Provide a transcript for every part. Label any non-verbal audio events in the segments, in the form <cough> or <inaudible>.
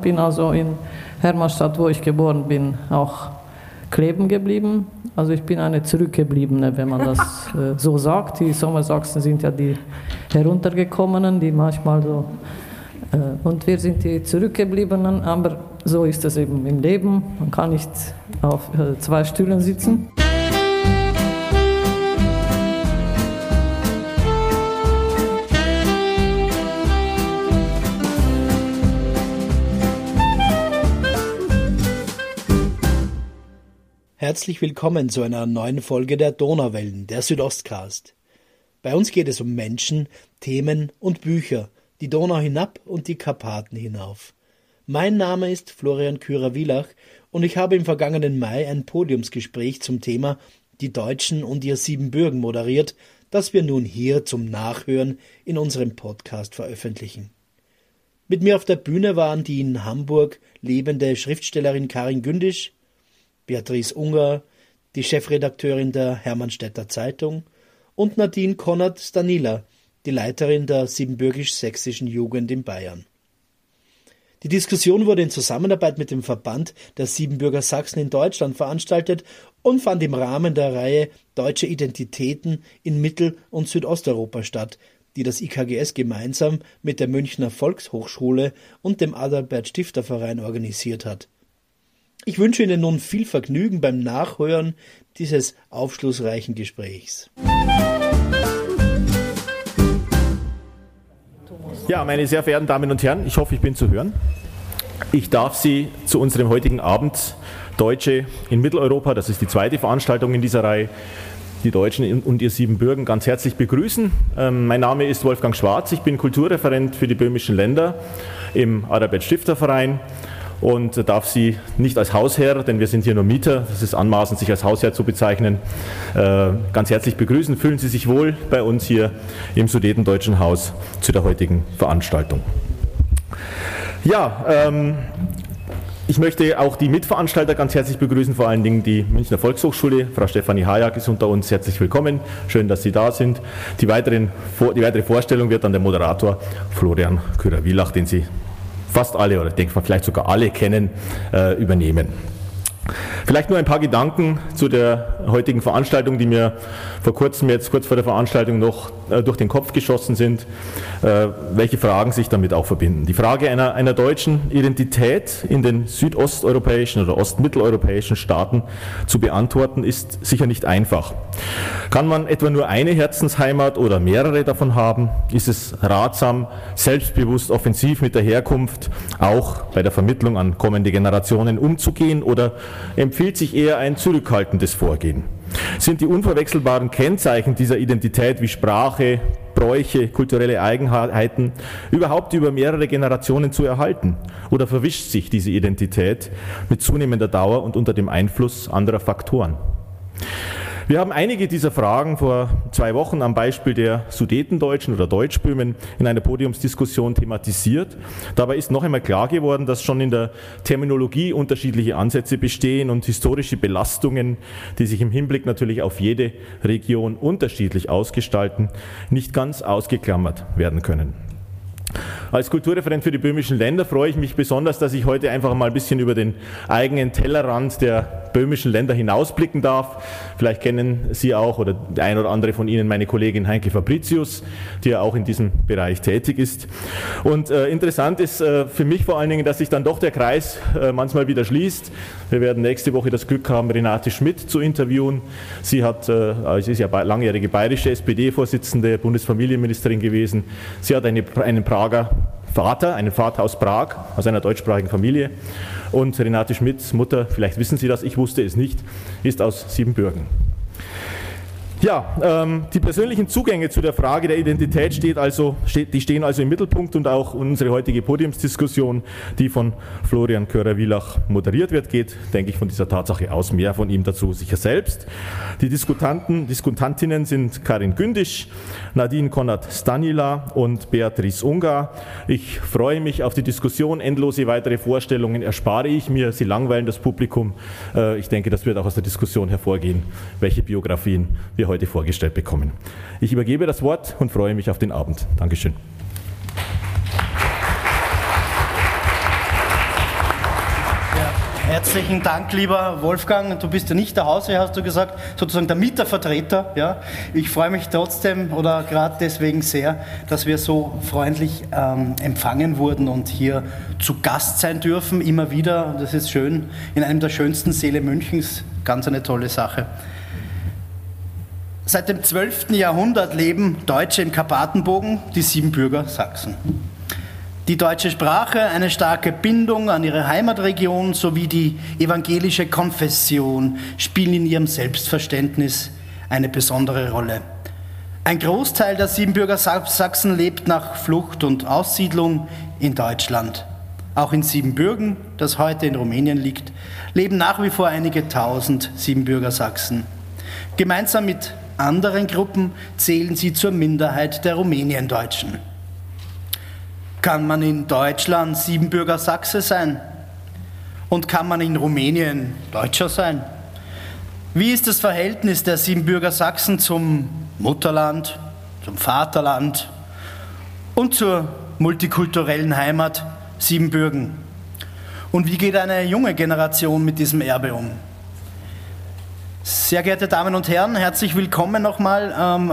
Bin also in Hermannstadt, wo ich geboren bin, auch kleben geblieben. Also ich bin eine Zurückgebliebene, wenn man das <laughs> äh, so sagt. Die Sommersachsen sind ja die Heruntergekommenen, die manchmal so... Äh, und wir sind die Zurückgebliebenen, aber so ist es eben im Leben. Man kann nicht auf äh, zwei Stühlen sitzen. Herzlich willkommen zu einer neuen Folge der Donauwellen, der Südostcast. Bei uns geht es um Menschen, Themen und Bücher, die Donau hinab und die Karpaten hinauf. Mein Name ist Florian Kürer-Wielach und ich habe im vergangenen Mai ein Podiumsgespräch zum Thema Die Deutschen und ihr Siebenbürgen moderiert, das wir nun hier zum Nachhören in unserem Podcast veröffentlichen. Mit mir auf der Bühne waren die in Hamburg lebende Schriftstellerin Karin Gündisch, Beatrice Unger, die Chefredakteurin der Hermannstädter Zeitung, und Nadine Konrad-Stanila, die Leiterin der siebenbürgisch-sächsischen Jugend in Bayern. Die Diskussion wurde in Zusammenarbeit mit dem Verband der Siebenbürger Sachsen in Deutschland veranstaltet und fand im Rahmen der Reihe Deutsche Identitäten in Mittel- und Südosteuropa statt, die das IKGS gemeinsam mit der Münchner Volkshochschule und dem Adalbert Stifter Verein organisiert hat. Ich wünsche Ihnen nun viel Vergnügen beim Nachhören dieses aufschlussreichen Gesprächs. Ja, meine sehr verehrten Damen und Herren, ich hoffe, ich bin zu hören. Ich darf Sie zu unserem heutigen Abend Deutsche in Mitteleuropa, das ist die zweite Veranstaltung in dieser Reihe, die Deutschen und ihr Siebenbürgen ganz herzlich begrüßen. Ähm, mein Name ist Wolfgang Schwarz, ich bin Kulturreferent für die böhmischen Länder im Adalbert Stifter Verein und darf Sie nicht als Hausherr, denn wir sind hier nur Mieter, das ist anmaßend, sich als Hausherr zu bezeichnen, äh, ganz herzlich begrüßen. Fühlen Sie sich wohl bei uns hier im Sudetendeutschen Haus zu der heutigen Veranstaltung. Ja, ähm, ich möchte auch die Mitveranstalter ganz herzlich begrüßen, vor allen Dingen die Münchner Volkshochschule. Frau Stefanie Hajak ist unter uns. Herzlich willkommen. Schön, dass Sie da sind. Die, weiteren, die weitere Vorstellung wird dann der Moderator Florian Kürer-Wielach, den Sie fast alle oder ich denke mal vielleicht sogar alle kennen, äh, übernehmen. Vielleicht nur ein paar Gedanken zu der heutigen Veranstaltung, die mir vor kurzem, jetzt kurz vor der Veranstaltung noch äh, durch den Kopf geschossen sind, äh, welche Fragen sich damit auch verbinden. Die Frage einer, einer deutschen Identität in den südosteuropäischen oder ostmitteleuropäischen Staaten zu beantworten, ist sicher nicht einfach. Kann man etwa nur eine Herzensheimat oder mehrere davon haben? Ist es ratsam, selbstbewusst offensiv mit der Herkunft auch bei der Vermittlung an kommende Generationen umzugehen oder empfiehlt sich eher ein zurückhaltendes Vorgehen. Sind die unverwechselbaren Kennzeichen dieser Identität wie Sprache, Bräuche, kulturelle Eigenheiten überhaupt über mehrere Generationen zu erhalten? Oder verwischt sich diese Identität mit zunehmender Dauer und unter dem Einfluss anderer Faktoren? Wir haben einige dieser Fragen vor zwei Wochen am Beispiel der Sudetendeutschen oder Deutschböhmen in einer Podiumsdiskussion thematisiert. Dabei ist noch einmal klar geworden, dass schon in der Terminologie unterschiedliche Ansätze bestehen und historische Belastungen, die sich im Hinblick natürlich auf jede Region unterschiedlich ausgestalten, nicht ganz ausgeklammert werden können. Als Kulturreferent für die böhmischen Länder freue ich mich besonders, dass ich heute einfach mal ein bisschen über den eigenen Tellerrand der böhmischen Länder hinausblicken darf. Vielleicht kennen Sie auch oder der ein oder andere von Ihnen meine Kollegin Heinke Fabricius, die ja auch in diesem Bereich tätig ist. Und äh, interessant ist äh, für mich vor allen Dingen, dass sich dann doch der Kreis äh, manchmal wieder schließt. Wir werden nächste Woche das Glück haben, Renate Schmidt zu interviewen. Sie hat, äh, sie ist ja langjährige bayerische SPD-Vorsitzende, Bundesfamilienministerin gewesen. Sie hat eine, einen Prager Vater, einen Vater aus Prag, aus einer deutschsprachigen Familie. Und Renate Schmidts Mutter, vielleicht wissen Sie das, ich wusste es nicht, ist aus Siebenbürgen. Ja, ähm, die persönlichen Zugänge zu der Frage der Identität steht also, steht, die stehen also im Mittelpunkt und auch unsere heutige Podiumsdiskussion, die von Florian Körer-Wielach moderiert wird, geht, denke ich, von dieser Tatsache aus. Mehr von ihm dazu sicher selbst. Die Diskutanten, Diskutantinnen sind Karin Gündisch, Nadine Konrad-Stanila und Beatrice Ungar. Ich freue mich auf die Diskussion. Endlose weitere Vorstellungen erspare ich mir. Sie langweilen das Publikum. Äh, ich denke, das wird auch aus der Diskussion hervorgehen, welche Biografien wir heute vorgestellt bekommen. Ich übergebe das Wort und freue mich auf den Abend. Dankeschön. Herzlichen Dank, lieber Wolfgang. Du bist ja nicht der Hause, hast du gesagt, sozusagen der Mietervertreter. Ja? Ich freue mich trotzdem oder gerade deswegen sehr, dass wir so freundlich ähm, empfangen wurden und hier zu Gast sein dürfen, immer wieder. Das ist schön, in einem der schönsten Seele Münchens. Ganz eine tolle Sache. Seit dem 12. Jahrhundert leben Deutsche im Karpatenbogen, die Siebenbürger Sachsen. Die deutsche Sprache, eine starke Bindung an ihre Heimatregion sowie die evangelische Konfession spielen in ihrem Selbstverständnis eine besondere Rolle. Ein Großteil der Siebenbürger Sachsen lebt nach Flucht und Aussiedlung in Deutschland. Auch in Siebenbürgen, das heute in Rumänien liegt, leben nach wie vor einige tausend Siebenbürger Sachsen. Gemeinsam mit anderen Gruppen zählen sie zur Minderheit der Rumäniendeutschen. Kann man in Deutschland Siebenbürger Sachse sein? Und kann man in Rumänien Deutscher sein? Wie ist das Verhältnis der Siebenbürger Sachsen zum Mutterland, zum Vaterland und zur multikulturellen Heimat Siebenbürgen? Und wie geht eine junge Generation mit diesem Erbe um? Sehr geehrte Damen und Herren, herzlich willkommen nochmal. Ähm,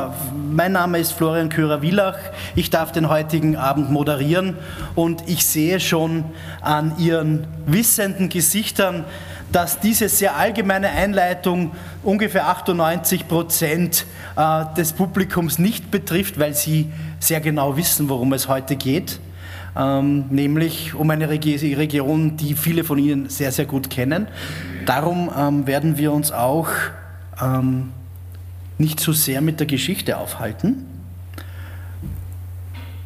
mein Name ist Florian Kürer-Wielach. Ich darf den heutigen Abend moderieren und ich sehe schon an Ihren wissenden Gesichtern, dass diese sehr allgemeine Einleitung ungefähr 98 Prozent äh, des Publikums nicht betrifft, weil Sie sehr genau wissen, worum es heute geht. Ähm, nämlich um eine Region, die viele von Ihnen sehr, sehr gut kennen. Darum ähm, werden wir uns auch ähm, nicht so sehr mit der Geschichte aufhalten.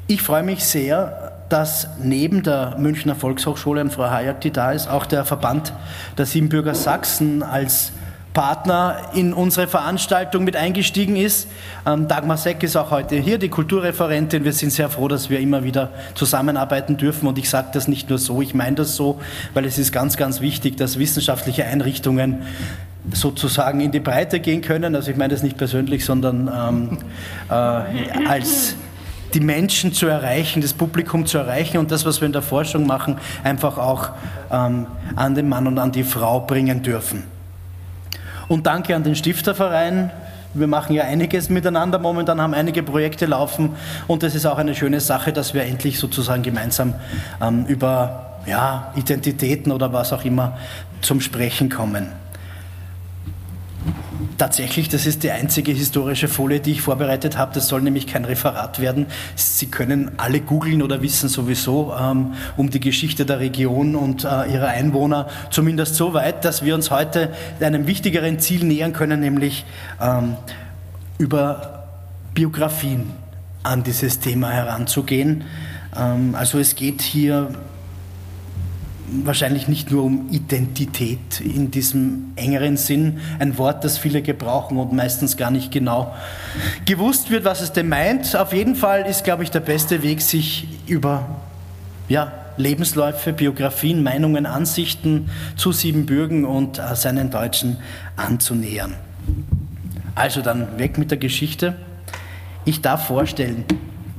Ich freue mich sehr, dass neben der Münchner Volkshochschule und Frau Hayek, die da ist, auch der Verband der Siebenbürger Sachsen als Partner in unsere Veranstaltung mit eingestiegen ist. Ähm, Dagmar Seck ist auch heute hier, die Kulturreferentin. Wir sind sehr froh, dass wir immer wieder zusammenarbeiten dürfen. Und ich sage das nicht nur so, ich meine das so, weil es ist ganz, ganz wichtig, dass wissenschaftliche Einrichtungen sozusagen in die Breite gehen können. Also ich meine das nicht persönlich, sondern ähm, äh, als die Menschen zu erreichen, das Publikum zu erreichen und das, was wir in der Forschung machen, einfach auch ähm, an den Mann und an die Frau bringen dürfen. Und danke an den Stifterverein. Wir machen ja einiges miteinander momentan, haben einige Projekte laufen und es ist auch eine schöne Sache, dass wir endlich sozusagen gemeinsam ähm, über ja, Identitäten oder was auch immer zum Sprechen kommen. Tatsächlich, das ist die einzige historische Folie, die ich vorbereitet habe. Das soll nämlich kein Referat werden. Sie können alle googeln oder wissen sowieso ähm, um die Geschichte der Region und äh, ihrer Einwohner. Zumindest so weit, dass wir uns heute einem wichtigeren Ziel nähern können, nämlich ähm, über Biografien an dieses Thema heranzugehen. Ähm, also es geht hier wahrscheinlich nicht nur um Identität in diesem engeren Sinn, ein Wort, das viele gebrauchen und meistens gar nicht genau gewusst wird, was es denn meint. Auf jeden Fall ist, glaube ich, der beste Weg, sich über ja, Lebensläufe, Biografien, Meinungen, Ansichten zu Siebenbürgen und äh, seinen Deutschen anzunähern. Also dann weg mit der Geschichte. Ich darf vorstellen,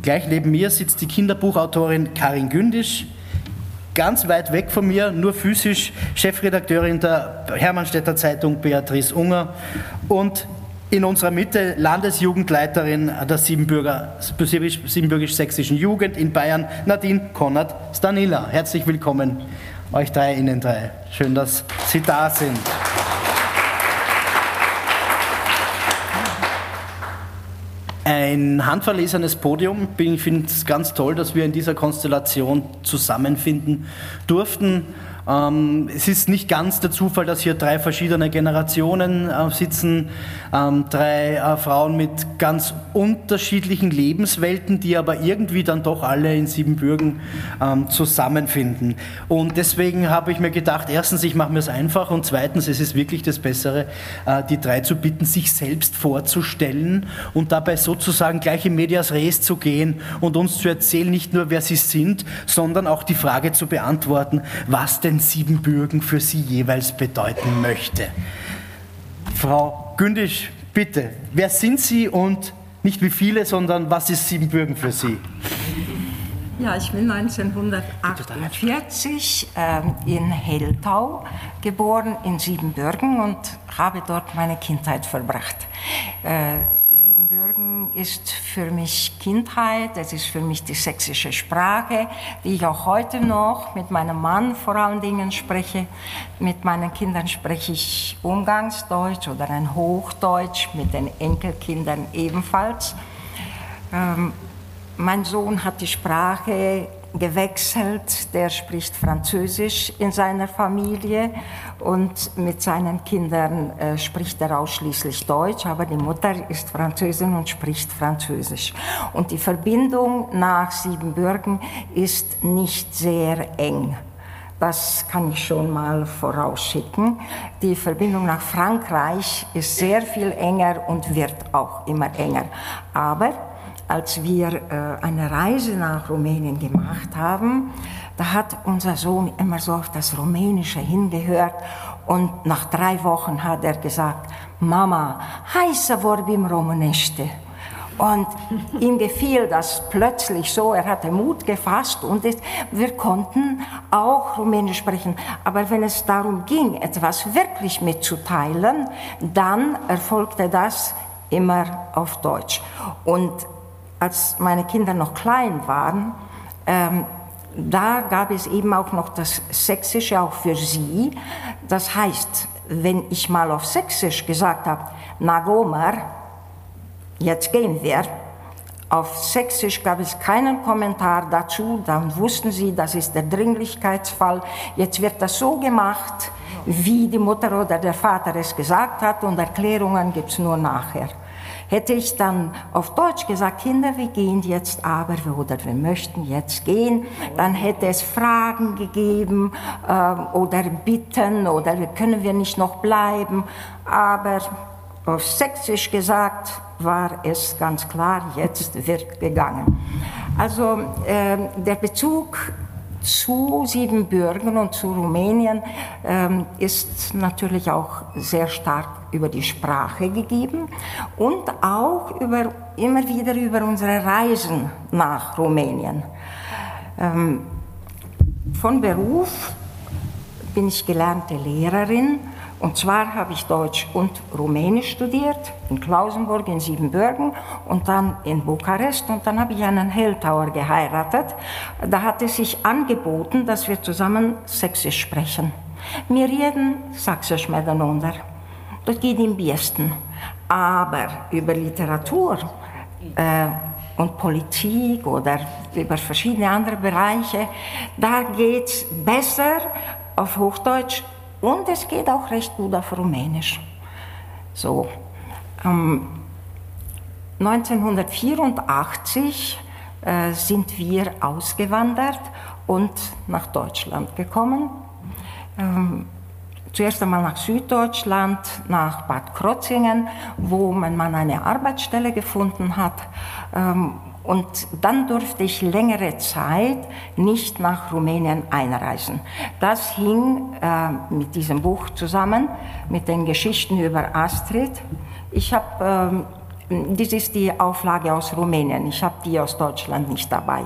gleich neben mir sitzt die Kinderbuchautorin Karin Gündisch, ganz weit weg von mir, nur physisch, Chefredakteurin der Hermannstädter Zeitung Beatrice Unger und in unserer Mitte Landesjugendleiterin der Siebenbürger, Siebenbürgisch-Sächsischen Jugend in Bayern, Nadine Konrad Stanila. Herzlich willkommen, euch drei, Ihnen drei. Schön, dass Sie da sind. Ein handverlesenes Podium. Ich finde es ganz toll, dass wir in dieser Konstellation zusammenfinden durften. Ähm, es ist nicht ganz der Zufall, dass hier drei verschiedene Generationen äh, sitzen, ähm, drei äh, Frauen mit ganz unterschiedlichen Lebenswelten, die aber irgendwie dann doch alle in Siebenbürgen ähm, zusammenfinden. Und deswegen habe ich mir gedacht, erstens, ich mache mir es einfach und zweitens, es ist wirklich das Bessere, äh, die drei zu bitten, sich selbst vorzustellen und dabei sozusagen gleich in Medias Res zu gehen und uns zu erzählen, nicht nur wer sie sind, sondern auch die Frage zu beantworten, was denn Siebenbürgen für Sie jeweils bedeuten möchte. Frau Gündisch, bitte, wer sind Sie und nicht wie viele, sondern was ist Siebenbürgen für Sie? Ja, ich bin 1948 äh, in Helltau geboren, in Siebenbürgen und habe dort meine Kindheit verbracht. Äh, Siebenbürgen ist für mich Kindheit, es ist für mich die sächsische Sprache, die ich auch heute noch mit meinem Mann vor allen Dingen spreche. Mit meinen Kindern spreche ich Umgangsdeutsch oder ein Hochdeutsch, mit den Enkelkindern ebenfalls. Ähm, mein Sohn hat die Sprache gewechselt, der spricht Französisch in seiner Familie und mit seinen Kindern äh, spricht er ausschließlich Deutsch, aber die Mutter ist Französin und spricht Französisch. Und die Verbindung nach Siebenbürgen ist nicht sehr eng. Das kann ich schon mal vorausschicken. Die Verbindung nach Frankreich ist sehr viel enger und wird auch immer enger. Aber als wir äh, eine Reise nach Rumänien gemacht haben, da hat unser Sohn immer so auf das Rumänische hingehört und nach drei Wochen hat er gesagt, Mama, hai să vorbim românește. Und <laughs> ihm gefiel das plötzlich so, er hatte Mut gefasst und wir konnten auch Rumänisch sprechen. Aber wenn es darum ging, etwas wirklich mitzuteilen, dann erfolgte das immer auf Deutsch. Und als meine Kinder noch klein waren, ähm, da gab es eben auch noch das Sächsische auch für sie. Das heißt, wenn ich mal auf Sächsisch gesagt habe, na Gomer, jetzt gehen wir, auf Sächsisch gab es keinen Kommentar dazu, dann wussten sie, das ist der Dringlichkeitsfall. Jetzt wird das so gemacht, wie die Mutter oder der Vater es gesagt hat und Erklärungen gibt es nur nachher. Hätte ich dann auf Deutsch gesagt, Kinder, wir gehen jetzt aber oder wir möchten jetzt gehen, dann hätte es Fragen gegeben äh, oder Bitten oder können wir nicht noch bleiben. Aber auf Sächsisch gesagt war es ganz klar, jetzt wird gegangen. Also äh, der Bezug zu Siebenbürgen und zu Rumänien ähm, ist natürlich auch sehr stark über die Sprache gegeben und auch über, immer wieder über unsere Reisen nach Rumänien. Ähm, von Beruf bin ich gelernte Lehrerin und zwar habe ich Deutsch und Rumänisch studiert, in Klausenburg, in Siebenbürgen und dann in Bukarest. Und dann habe ich einen Helltauer geheiratet. Da hat es sich angeboten, dass wir zusammen Sächsisch sprechen. Wir reden Sächsisch miteinander. Das geht im besten. Aber über Literatur äh, und Politik oder über verschiedene andere Bereiche, da geht es besser auf Hochdeutsch und es geht auch recht gut auf Rumänisch. So, ähm, 1984 äh, sind wir ausgewandert und nach Deutschland gekommen. Ähm, zuerst einmal nach Süddeutschland, nach Bad Krotzingen, wo mein Mann eine Arbeitsstelle gefunden hat. Ähm, und dann durfte ich längere Zeit nicht nach Rumänien einreisen. Das hing äh, mit diesem Buch zusammen, mit den Geschichten über Astrid. Ich habe, äh, das ist die Auflage aus Rumänien, ich habe die aus Deutschland nicht dabei.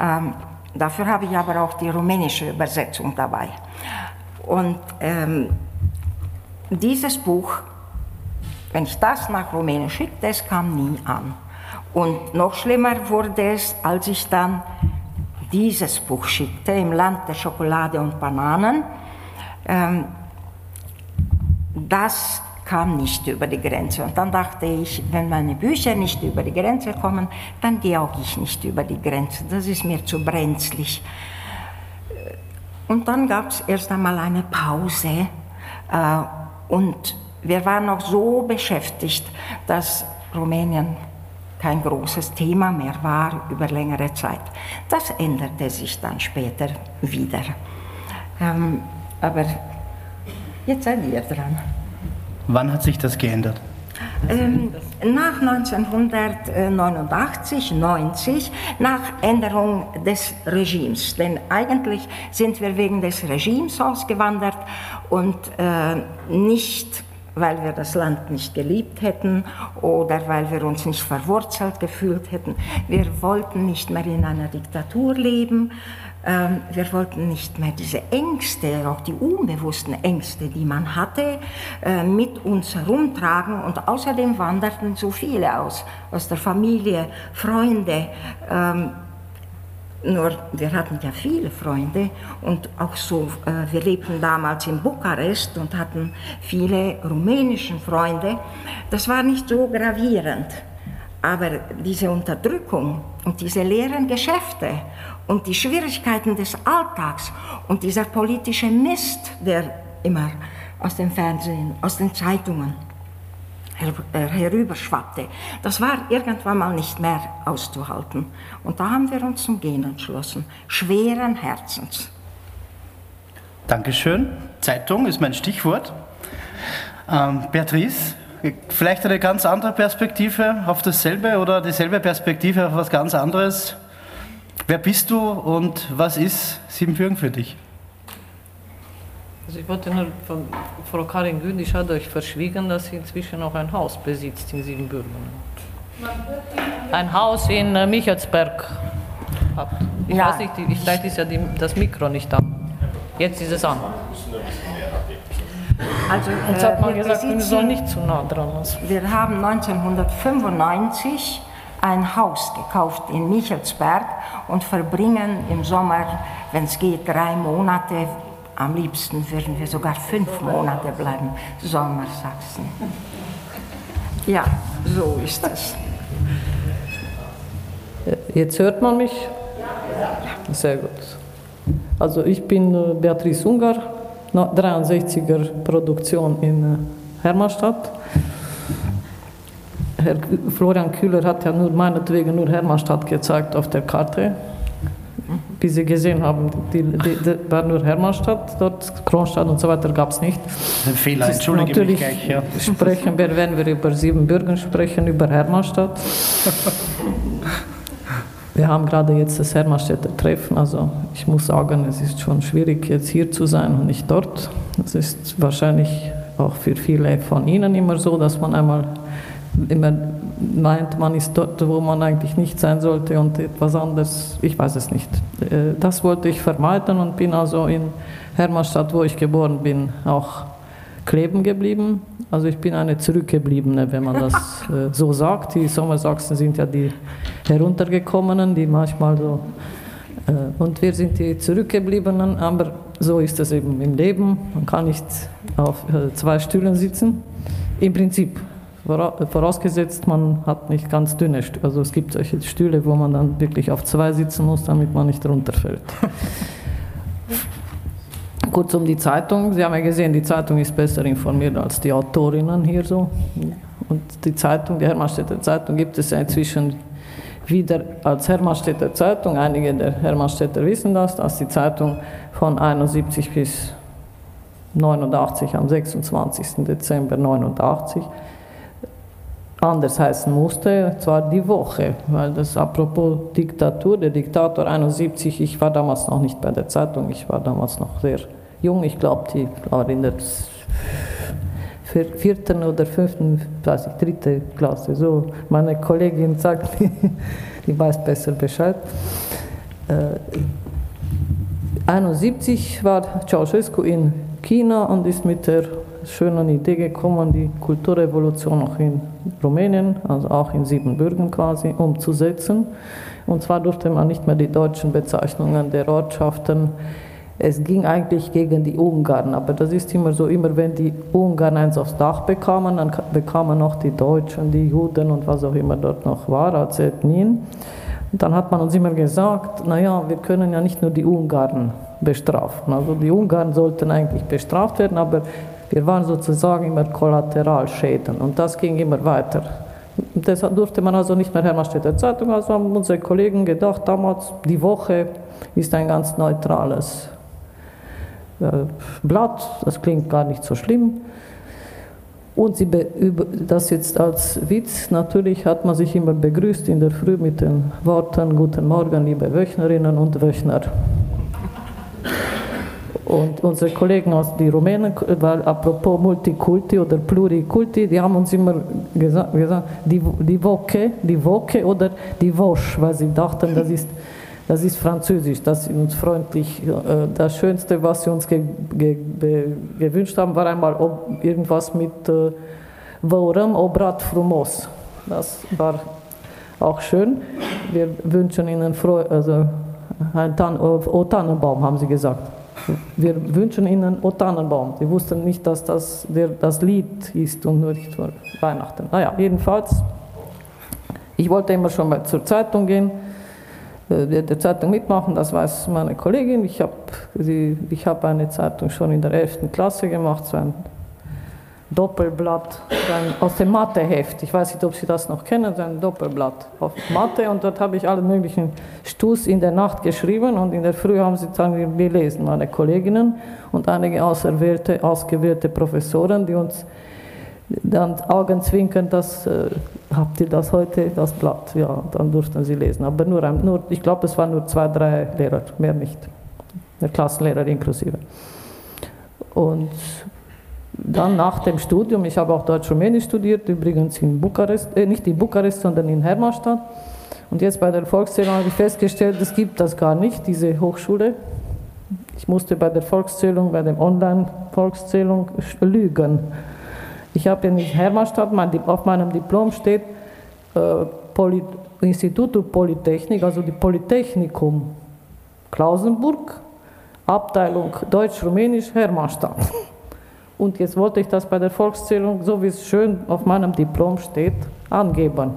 Ähm, dafür habe ich aber auch die rumänische Übersetzung dabei. Und ähm, dieses Buch, wenn ich das nach Rumänien schickte, es kam nie an. Und noch schlimmer wurde es, als ich dann dieses Buch schickte, Im Land der Schokolade und Bananen. Ähm, das kam nicht über die Grenze. Und dann dachte ich, wenn meine Bücher nicht über die Grenze kommen, dann gehe auch ich nicht über die Grenze. Das ist mir zu brenzlig. Und dann gab es erst einmal eine Pause. Äh, und wir waren noch so beschäftigt, dass Rumänien kein großes Thema mehr war über längere Zeit. Das änderte sich dann später wieder. Ähm, aber jetzt seid ihr dran. Wann hat sich das geändert? Ähm, nach 1989, 90, nach Änderung des Regimes. Denn eigentlich sind wir wegen des Regimes ausgewandert und äh, nicht weil wir das Land nicht geliebt hätten oder weil wir uns nicht verwurzelt gefühlt hätten. Wir wollten nicht mehr in einer Diktatur leben. Ähm, wir wollten nicht mehr diese Ängste, auch die unbewussten Ängste, die man hatte, äh, mit uns herumtragen. Und außerdem wanderten so viele aus, aus der Familie, Freunde. Nur wir hatten ja viele Freunde und auch so, äh, wir lebten damals in Bukarest und hatten viele rumänische Freunde. Das war nicht so gravierend. Aber diese Unterdrückung und diese leeren Geschäfte und die Schwierigkeiten des Alltags und dieser politische Mist, der immer aus dem Fernsehen, aus den Zeitungen herüberschwappte. Das war irgendwann mal nicht mehr auszuhalten. Und da haben wir uns zum Gehen entschlossen, schweren Herzens. Dankeschön. Zeitung ist mein Stichwort. Ähm, Beatrice, vielleicht eine ganz andere Perspektive auf dasselbe oder dieselbe Perspektive auf was ganz anderes. Wer bist du und was ist Siebenbürgen für dich? Also ich wollte nur von Frau Karin Gündisch hat euch verschwiegen, dass sie inzwischen auch ein Haus besitzt in Siebenbürgen. Ein Haus in äh, Michelsberg habt. Ich ja. weiß nicht, vielleicht ist ja die, das Mikro nicht da. Jetzt ist es an. Also, Jetzt hat man äh, gesagt, man soll nicht zu nah dran. Wir haben 1995 ein Haus gekauft in Michelsberg und verbringen im Sommer, wenn es geht, drei Monate am liebsten würden wir sogar fünf Monate bleiben, Sommersachsen. Ja, so ist es. Jetzt hört man mich? Sehr gut. Also ich bin äh, Beatrice Ungar, 63er Produktion in äh, Hermannstadt. Herr Florian Kühler hat ja nur meinetwegen nur Hermannstadt gezeigt auf der Karte wie Sie gesehen haben, die, die, die war nur Hermannstadt, dort Kronstadt und so weiter gab es nicht. Ein Fehler, entschuldige natürlich mich gleich. Ja. Sprechen wir, wenn wir über Siebenbürgen sprechen, über Hermannstadt. Wir haben gerade jetzt das Hermannstädter Treffen, also ich muss sagen, es ist schon schwierig, jetzt hier zu sein und nicht dort. Es ist wahrscheinlich auch für viele von Ihnen immer so, dass man einmal immer meint, man ist dort, wo man eigentlich nicht sein sollte und etwas anderes, ich weiß es nicht. Äh, das wollte ich vermeiden und bin also in Hermannstadt, wo ich geboren bin, auch kleben geblieben. Also ich bin eine Zurückgebliebene, wenn man das <laughs> äh, so sagt. Die Sommersachsen sind ja die Heruntergekommenen, die manchmal so... Äh, und wir sind die Zurückgebliebenen, aber so ist es eben im Leben. Man kann nicht auf zwei Stühlen sitzen. Im Prinzip Vorausgesetzt, man hat nicht ganz dünne Stühle. Also es gibt solche Stühle, wo man dann wirklich auf zwei sitzen muss, damit man nicht runterfällt. <laughs> Kurz um die Zeitung. Sie haben ja gesehen, die Zeitung ist besser informiert als die Autorinnen hier so. Und die Zeitung, die Hermannstädter Zeitung, gibt es ja inzwischen wieder als Hermannstädter Zeitung. Einige der Hermannstädter wissen das, dass die Zeitung von 71 bis 89 am 26. Dezember 89 anders heißen musste, zwar die Woche, weil das apropos Diktatur, der Diktator 71, ich war damals noch nicht bei der Zeitung, ich war damals noch sehr jung, ich glaube, die war in der vierten oder fünften, weiß ich, dritte Klasse, so, meine Kollegin sagt, <laughs> die weiß besser Bescheid. Äh, 71 war Ceausescu in China und ist mit der schönen Idee gekommen, die Kulturrevolution auch in Rumänien, also auch in Siebenbürgen quasi, umzusetzen. Und zwar durfte man nicht mehr die deutschen Bezeichnungen der Ortschaften. Es ging eigentlich gegen die Ungarn, aber das ist immer so, immer wenn die Ungarn eins aufs Dach bekamen, dann bekamen auch die Deutschen, die Juden und was auch immer dort noch war als Ethnien. Dann hat man uns immer gesagt, naja, wir können ja nicht nur die Ungarn bestrafen. Also die Ungarn sollten eigentlich bestraft werden, aber wir waren sozusagen immer Kollateralschäden und das ging immer weiter. Deshalb durfte man also nicht mehr Hermannstädter Zeitung, also haben unsere Kollegen gedacht, damals die Woche ist ein ganz neutrales äh, Blatt, das klingt gar nicht so schlimm. Und sie das jetzt als Witz, natürlich hat man sich immer begrüßt in der Früh mit den Worten Guten Morgen, liebe Wöchnerinnen und Wöchner. Und unsere Kollegen aus die Rumänen, weil apropos Multikulti oder Plurikulti, die haben uns immer gesagt, gesagt die, die Woke, die Woke oder die Wosch, weil sie dachten, das ist, das ist Französisch, das ist uns freundlich. Äh, das Schönste, was sie uns ge, ge, gewünscht haben, war einmal irgendwas mit äh, Vorem obrat frumos. Das war auch schön. Wir wünschen Ihnen froh, also ein Tan o Tannenbaum, haben sie gesagt. Wir wünschen Ihnen O Tannenbaum. Sie wussten nicht, dass das der, das Lied ist und nur nicht für Weihnachten. Naja, jedenfalls, ich wollte immer schon mal zur Zeitung gehen, äh, der Zeitung mitmachen, das weiß meine Kollegin. Ich habe hab eine Zeitung schon in der 11. Klasse gemacht, so ein Doppelblatt aus dem Matheheft. Ich weiß nicht, ob Sie das noch kennen, ein Doppelblatt auf Mathe. Und dort habe ich alle möglichen Stuss in der Nacht geschrieben und in der Früh haben sie dann gelesen, meine Kolleginnen und einige auserwählte, ausgewählte Professoren, die uns dann Augenzwinkern, das äh, habt ihr das heute, das Blatt, ja, dann durften sie lesen. Aber nur, nur ich glaube, es waren nur zwei, drei Lehrer, mehr nicht. Der Klassenlehrer inklusive. Und dann nach dem Studium, ich habe auch Deutsch-Rumänisch studiert, übrigens in Bukarest, äh, nicht in Bukarest, sondern in Hermannstadt. Und jetzt bei der Volkszählung habe ich festgestellt, es gibt das gar nicht, diese Hochschule. Ich musste bei der Volkszählung, bei der Online-Volkszählung lügen. Ich habe in Hermannstadt, mein, auf meinem Diplom steht äh, Instituto Polytechnik, also die Polytechnikum Klausenburg, Abteilung Deutsch-Rumänisch Hermannstadt. Und jetzt wollte ich das bei der Volkszählung, so wie es schön auf meinem Diplom steht, angeben.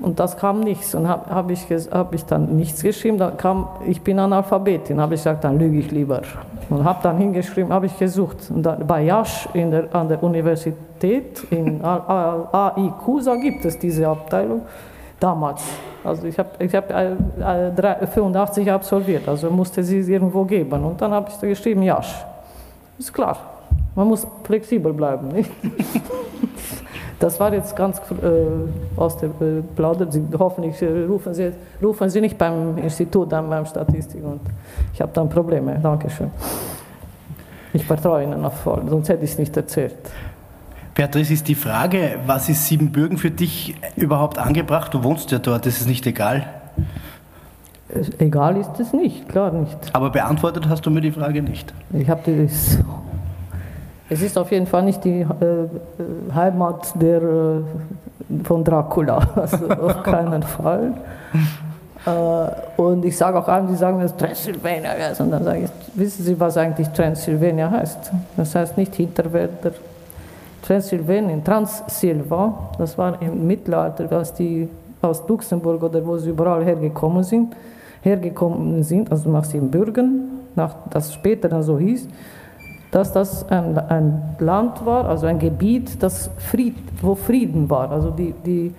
Und das kam nichts. Und habe hab ich, hab ich dann nichts geschrieben. Dann kam, ich bin Analphabetin. habe ich gesagt, dann lüge ich lieber. Und habe dann hingeschrieben, habe ich gesucht. Und da, bei Jasch in der, an der Universität in AIQSA gibt es diese Abteilung. Damals. Also ich habe ich hab, äh, 85 absolviert, also musste sie irgendwo geben. Und dann habe ich da geschrieben, Jasch. Ist klar, man muss flexibel bleiben. Nicht? <laughs> Das war jetzt ganz äh, aus der äh, Plauder. Sie, hoffentlich äh, rufen, Sie, rufen Sie nicht beim Institut an, beim Statistik. Und ich habe dann Probleme. Dankeschön. Ich vertraue Ihnen auf voll, sonst hätte ich es nicht erzählt. Beatrice, ist die Frage, was ist Siebenbürgen für dich überhaupt angebracht? Du wohnst ja dort, ist es nicht egal? Egal ist es nicht, klar nicht. Aber beantwortet hast du mir die Frage nicht. Ich habe das. Es ist auf jeden Fall nicht die äh, Heimat der, äh, von Dracula, <laughs> also auf keinen Fall. Äh, und ich sage auch allen, die sagen, dass Transylvania heißt. Und dann sage ich, wissen Sie, was eigentlich Transylvania heißt? Das heißt nicht Hinterwälder. Transylvanien, Transsilva, das war im Mittelalter, als die aus Luxemburg oder wo sie überall hergekommen sind, hergekommen sind, also nach Siebenbürgen, nach, das später dann so hieß, dass das ein, ein Land war, also ein Gebiet, das Fried, wo Frieden war. Also die, die,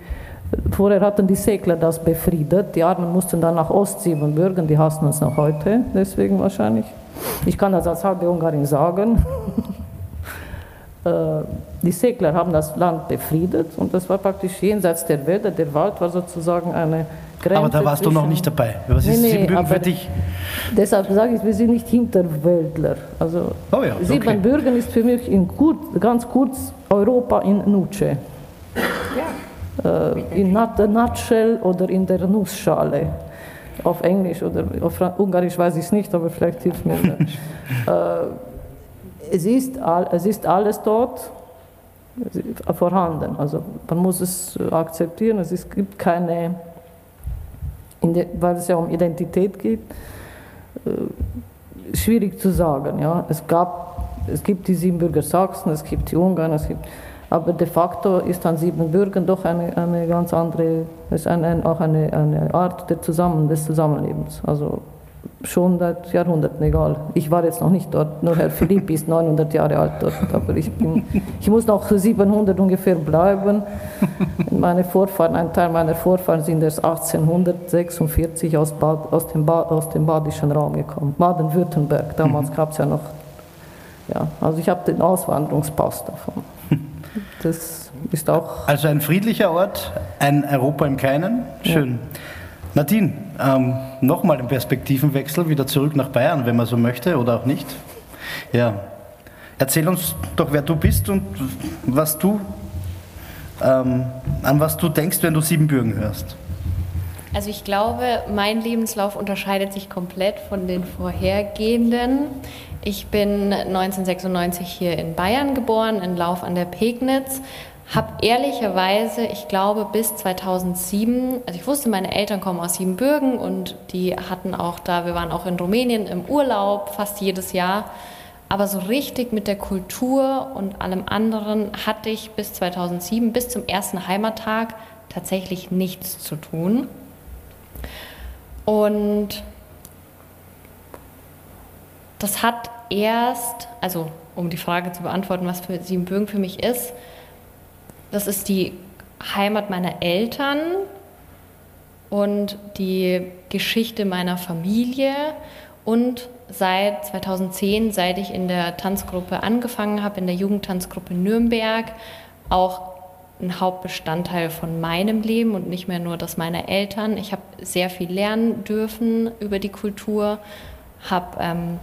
vorher hatten die Segler das befriedet, die Armen mussten dann nach Ostsiebenbürgen, die hassen uns noch heute, deswegen wahrscheinlich. Ich kann das als halbe Ungarin sagen. <laughs> Äh, die Segler haben das Land befriedet und das war praktisch jenseits der Wälder. Der Wald war sozusagen eine Grenze. Aber da warst du noch nicht dabei. Was ist nee, Siebenbürgen für dich? Deshalb sage ich, wir sind nicht Hinterwäldler. Also oh ja, Siebenbürgen okay. ist für mich in kurz, ganz kurz Europa in Nutsche. Ja. Äh, in der Nutshell oder in der Nussschale. Auf Englisch oder auf Ungarisch weiß ich es nicht, aber vielleicht hilft mir <laughs> äh, es ist, es ist alles dort vorhanden. Also man muss es akzeptieren. Es gibt keine, der, weil es ja um Identität geht, äh, schwierig zu sagen. Ja. Es, gab, es gibt die Siebenbürger Sachsen, es gibt die Ungarn, es gibt, aber de facto ist an Siebenbürgen doch eine, eine ganz andere, ist eine, auch eine, eine Art Zusammen, des Zusammenlebens. Also schon seit Jahrhunderten, egal. Ich war jetzt noch nicht dort, nur Herr Philipp ist 900 Jahre alt dort, aber ich, bin, ich muss noch 700 ungefähr bleiben. Meine Vorfahren, ein Teil meiner Vorfahren sind erst 1846 aus, Bad, aus, dem, ba, aus dem badischen Raum gekommen, Baden-Württemberg, damals mhm. gab es ja noch, ja, also ich habe den Auswanderungspass davon. Das ist auch... Also ein friedlicher Ort, ein Europa im Keinen, schön. Ja. Nadine, ähm, nochmal im Perspektivenwechsel wieder zurück nach Bayern, wenn man so möchte oder auch nicht. Ja, erzähl uns doch, wer du bist und was du, ähm, an was du denkst, wenn du Siebenbürgen hörst. Also ich glaube, mein Lebenslauf unterscheidet sich komplett von den vorhergehenden. Ich bin 1996 hier in Bayern geboren, in Lauf an der Pegnitz, habe ehrlicherweise, ich glaube, bis 2007, also ich wusste, meine Eltern kommen aus Siebenbürgen und die hatten auch da, wir waren auch in Rumänien im Urlaub fast jedes Jahr. Aber so richtig mit der Kultur und allem anderen hatte ich bis 2007, bis zum ersten Heimattag, tatsächlich nichts zu tun. Und das hat erst, also um die Frage zu beantworten, was für Siebenbürgen für mich ist, das ist die Heimat meiner Eltern und die Geschichte meiner Familie und seit 2010, seit ich in der Tanzgruppe angefangen habe, in der Jugendtanzgruppe Nürnberg, auch ein Hauptbestandteil von meinem Leben und nicht mehr nur das meiner Eltern. Ich habe sehr viel lernen dürfen über die Kultur, habe ähm,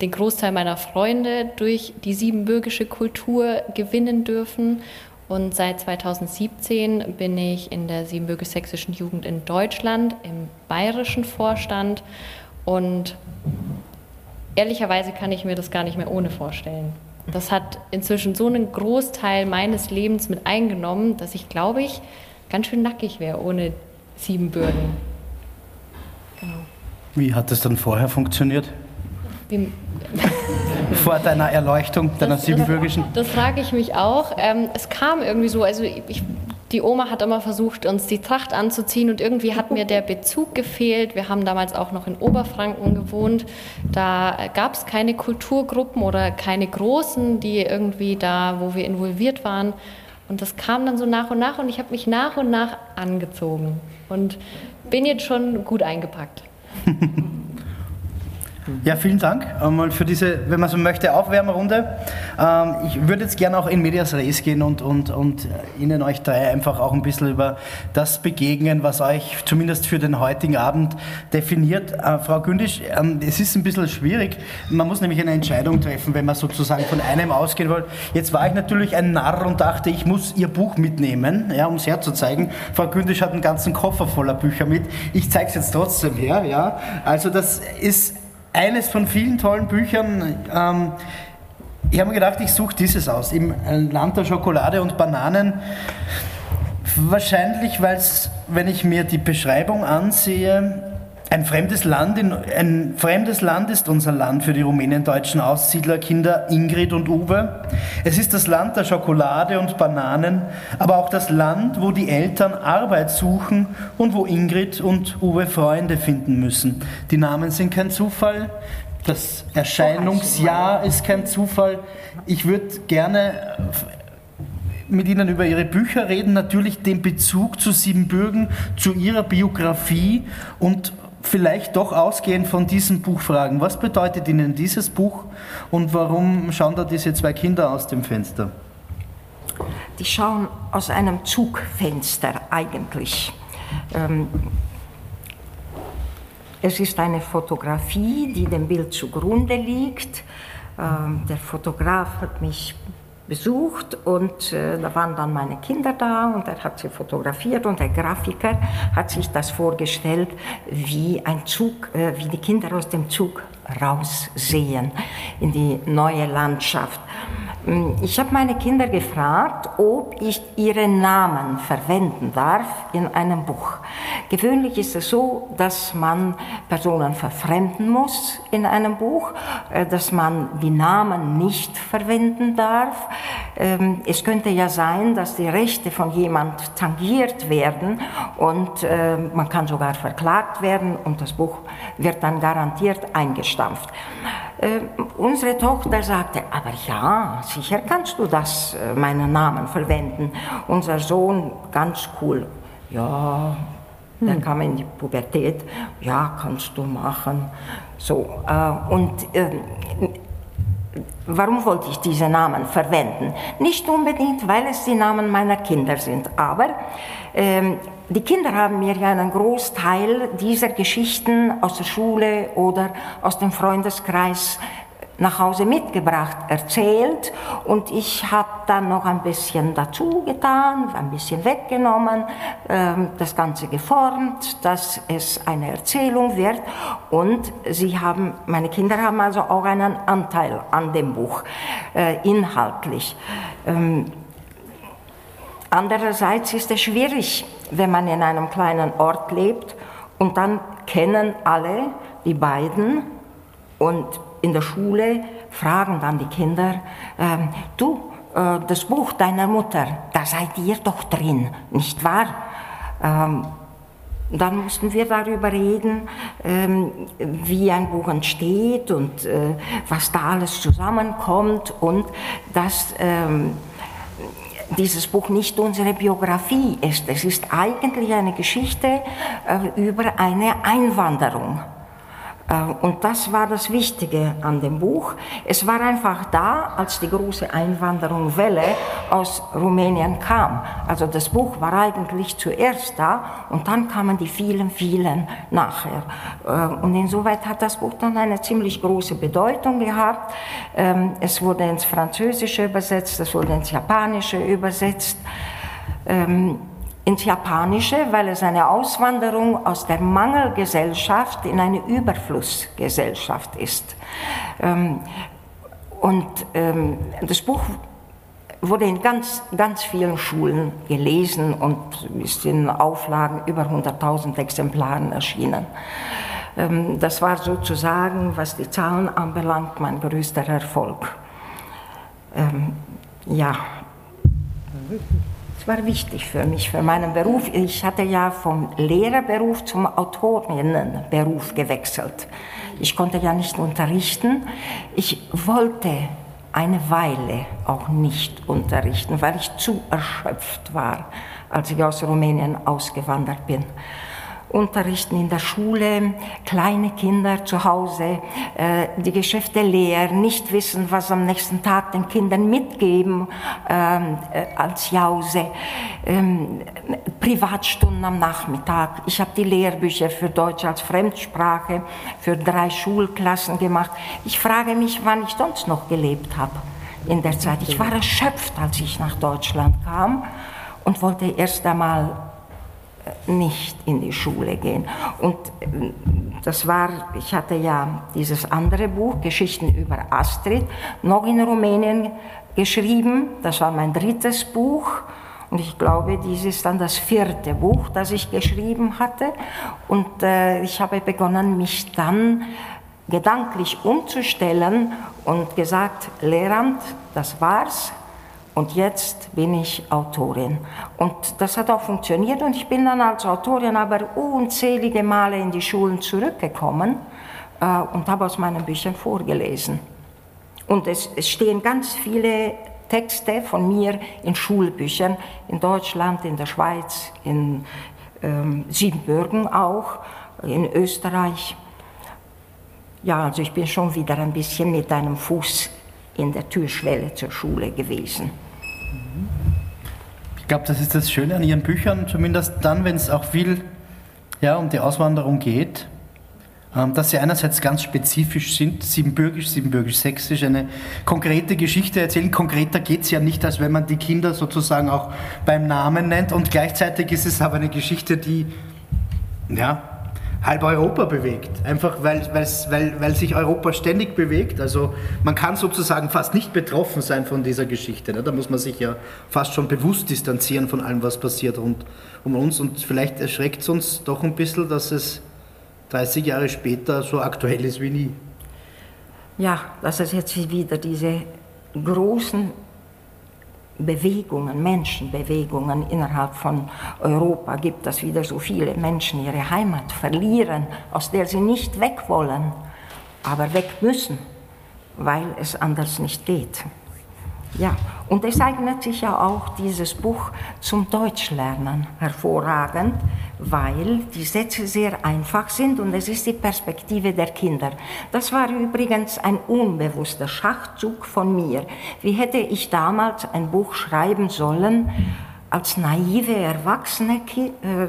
den Großteil meiner Freunde durch die siebenbürgische Kultur gewinnen dürfen und seit 2017 bin ich in der siebenbürgisch-sächsischen Jugend in Deutschland im bayerischen Vorstand. Und ehrlicherweise kann ich mir das gar nicht mehr ohne vorstellen. Das hat inzwischen so einen Großteil meines Lebens mit eingenommen, dass ich, glaube ich, ganz schön nackig wäre ohne Siebenbürgen. Genau. Wie hat das dann vorher funktioniert? Wie, <laughs> <laughs> vor deiner Erleuchtung, deiner das, siebenbürgischen? Das, das frage ich mich auch. Ähm, es kam irgendwie so, also ich, die Oma hat immer versucht, uns die Tracht anzuziehen und irgendwie hat mir der Bezug gefehlt. Wir haben damals auch noch in Oberfranken gewohnt. Da gab es keine Kulturgruppen oder keine großen, die irgendwie da, wo wir involviert waren. Und das kam dann so nach und nach und ich habe mich nach und nach angezogen und bin jetzt schon gut eingepackt. <laughs> Ja, vielen Dank einmal für diese, wenn man so möchte, Aufwärmrunde. Ähm, ich würde jetzt gerne auch in Medias Res gehen und, und, und Ihnen euch drei einfach auch ein bisschen über das begegnen, was euch zumindest für den heutigen Abend definiert. Äh, Frau Gündisch, ähm, es ist ein bisschen schwierig. Man muss nämlich eine Entscheidung treffen, wenn man sozusagen von einem ausgehen will. Jetzt war ich natürlich ein Narr und dachte, ich muss Ihr Buch mitnehmen, ja, um es herzuzeigen. Frau Gündisch hat einen ganzen Koffer voller Bücher mit. Ich zeige es jetzt trotzdem her. Ja. Also das ist eines von vielen tollen Büchern. Ähm, ich habe mir gedacht, ich suche dieses aus. Im Land der Schokolade und Bananen. Wahrscheinlich, weil es, wenn ich mir die Beschreibung ansehe, ein fremdes, Land in, ein fremdes Land ist unser Land für die rumäniendeutschen Aussiedlerkinder Ingrid und Uwe. Es ist das Land der Schokolade und Bananen, aber auch das Land, wo die Eltern Arbeit suchen und wo Ingrid und Uwe Freunde finden müssen. Die Namen sind kein Zufall, das Erscheinungsjahr ist kein Zufall. Ich würde gerne mit Ihnen über Ihre Bücher reden, natürlich den Bezug zu Siebenbürgen, zu Ihrer Biografie und vielleicht doch ausgehend von diesem Buch fragen, was bedeutet Ihnen dieses Buch und warum schauen da diese zwei Kinder aus dem Fenster? Die schauen aus einem Zugfenster eigentlich. Ähm, es ist eine Fotografie, die dem Bild zugrunde liegt. Ähm, der Fotograf hat mich besucht und äh, da waren dann meine Kinder da und er hat sie fotografiert und der Grafiker hat sich das vorgestellt, wie ein Zug, äh, wie die Kinder aus dem Zug raussehen in die neue Landschaft. Mm, ich habe meine Kinder gefragt, ob ich ihre Namen verwenden darf in einem Buch. Gewöhnlich ist es so, dass man Personen verfremden muss in einem Buch, äh, dass man die Namen nicht verwenden darf. Ähm, es könnte ja sein, dass die Rechte von jemand tangiert werden und äh, man kann sogar verklagt werden und das Buch wird dann garantiert eingestampft. Äh, unsere Tochter sagte, aber ja, sicher kannst du das, äh, meinen Namen verwenden. Unser Sohn, ganz cool, ja, hm. der kam in die Pubertät, ja, kannst du machen. So, äh, und äh, warum wollte ich diese Namen verwenden? Nicht unbedingt, weil es die Namen meiner Kinder sind, aber ähm, die Kinder haben mir ja einen Großteil dieser Geschichten aus der Schule oder aus dem Freundeskreis nach Hause mitgebracht, erzählt und ich habe dann noch ein bisschen dazu getan, ein bisschen weggenommen, ähm, das Ganze geformt, dass es eine Erzählung wird und sie haben, meine Kinder haben also auch einen Anteil an dem Buch, äh, inhaltlich. Ähm, andererseits ist es schwierig, wenn man in einem kleinen Ort lebt und dann kennen alle die beiden und in der Schule fragen dann die Kinder, ähm, du, äh, das Buch deiner Mutter, da seid ihr doch drin, nicht wahr? Ähm, dann mussten wir darüber reden, ähm, wie ein Buch entsteht und äh, was da alles zusammenkommt und dass ähm, dieses Buch nicht unsere Biografie ist. Es ist eigentlich eine Geschichte äh, über eine Einwanderung. Äh, und das war das Wichtige an dem Buch. Es war einfach da, als die große Einwanderungswelle aus Rumänien kam. Also das Buch war eigentlich zuerst da und dann kamen die vielen, vielen nachher. Äh, und insoweit hat das Buch dann eine ziemlich große Bedeutung gehabt. Ähm, es wurde ins Französische übersetzt, es wurde ins Japanische übersetzt. Ins Japanische, weil es eine Auswanderung aus der Mangelgesellschaft in eine Überflussgesellschaft ist. Ähm, und ähm, das Buch wurde in ganz, ganz vielen Schulen gelesen und ist in Auflagen über 100.000 Exemplaren erschienen. Ähm, das war sozusagen, was die Zahlen anbelangt, mein größter Erfolg. Ja war wichtig für mich, für meinen Beruf. Ich hatte ja vom Lehrerberuf zum Autorinnenberuf gewechselt. Ich konnte ja nicht unterrichten. Ich wollte eine Weile auch nicht unterrichten, weil ich zu erschöpft war, als ich aus Rumänien ausgewandert bin unterrichten in der Schule, kleine Kinder zu Hause, äh, die Geschäfte leer, nicht wissen, was am nächsten Tag den Kindern mitgeben ähm, äh, als Jause, ähm, Privatstunden am Nachmittag. Ich habe die Lehrbücher für Deutsch als Fremdsprache für drei Schulklassen gemacht. Ich frage mich, wann ich sonst noch gelebt habe in der Zeit. Ich war erschöpft, als ich nach Deutschland kam und wollte erst einmal nicht in die Schule gehen. Und äh, das war, ich hatte ja dieses andere Buch, Geschichten über Astrid, noch in Rumänien geschrieben. Das war mein drittes Buch. Und ich glaube, dies ist dann das vierte Buch, das ich geschrieben hatte. Und äh, ich habe begonnen, mich dann gedanklich umzustellen und gesagt, Lehramt, das war's, und jetzt bin ich Autorin. Und das hat auch funktioniert und ich bin dann als Autorin aber unzählige Male in die Schulen zurückgekommen äh, und habe aus meinen Büchern vorgelesen. Und es, es stehen ganz viele Texte von mir in Schulbüchern, in Deutschland, in der Schweiz, in ähm, Siebenbürgen auch, in Österreich. Ja, also ich bin schon wieder ein bisschen mit einem Fuß in der Türschwelle zur Schule gewesen. Ich glaube, das ist das Schöne an Ihren Büchern, zumindest dann, wenn es auch viel ja, um die Auswanderung geht, ähm, dass sie einerseits ganz spezifisch sind, siebenbürgisch, siebenbürgisch-sächsisch, eine konkrete Geschichte erzählen. Konkreter geht es ja nicht, als wenn man die Kinder sozusagen auch beim Namen nennt. Und gleichzeitig ist es aber eine Geschichte, die ja, halb Europa bewegt. Einfach weil, weil, weil sich Europa ständig bewegt. Also man kann sozusagen fast nicht betroffen sein von dieser Geschichte. Ne? Da muss man sich ja fast schon bewusst distanzieren von allem, was passiert rund um uns. Und vielleicht erschreckt es uns doch ein bisschen, dass es 30 Jahre später so aktuell ist wie nie. Ja, dass es jetzt wieder diese großen Bewegungen, Menschenbewegungen innerhalb von Europa gibt, dass wieder so viele Menschen ihre Heimat verlieren, aus der sie nicht weg wollen, aber weg müssen, weil es anders nicht geht. Ja, und es eignet sich ja auch dieses Buch zum Deutschlernen hervorragend, weil die Sätze sehr einfach sind und es ist die Perspektive der Kinder. Das war übrigens ein unbewusster Schachzug von mir. Wie hätte ich damals ein Buch schreiben sollen als naive Erwachsene? Äh,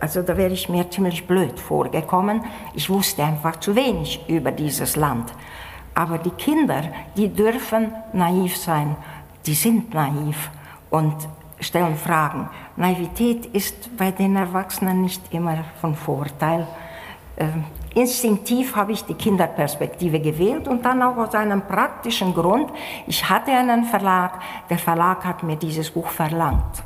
also da wäre ich mir ziemlich blöd vorgekommen. Ich wusste einfach zu wenig über dieses Land. Aber die Kinder, die dürfen naiv sein. Die sind naiv und stellen Fragen. Naivität ist bei den Erwachsenen nicht immer von Vorteil. Ähm, instinktiv habe ich die Kinderperspektive gewählt und dann auch aus einem praktischen Grund. Ich hatte einen Verlag, der Verlag hat mir dieses Buch verlangt.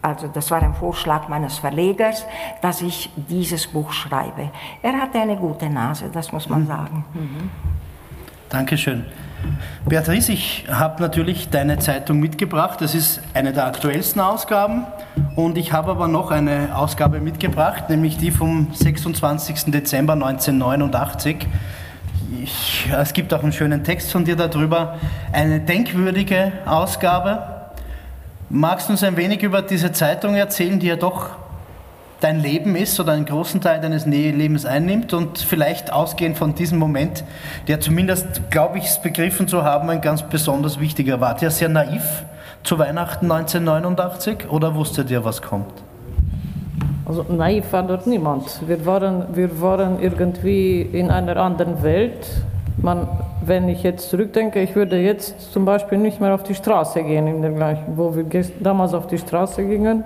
Also das war ein Vorschlag meines Verlegers, dass ich dieses Buch schreibe. Er hatte eine gute Nase, das muss man mhm. sagen. Mhm. Dankeschön. Beatrice, ich habe natürlich deine Zeitung mitgebracht. Das ist eine der aktuellsten Ausgaben. Und ich habe aber noch eine Ausgabe mitgebracht, nämlich die vom 26. Dezember 1989. Ich, es gibt auch einen schönen Text von dir darüber. Eine denkwürdige Ausgabe. Magst du uns ein wenig über diese Zeitung erzählen, die ja doch dein Leben ist oder einen großen Teil deines Lebens einnimmt und vielleicht ausgehend von diesem Moment, der zumindest, glaube ich, begriffen zu haben, ein ganz besonders wichtiger war. Ja sehr naiv zu Weihnachten 1989 oder wusstet ihr, was kommt? Also naiv war dort niemand. Wir waren, wir waren irgendwie in einer anderen Welt. Man, wenn ich jetzt zurückdenke, ich würde jetzt zum Beispiel nicht mehr auf die Straße gehen, in der gleichen, wo wir damals auf die Straße gingen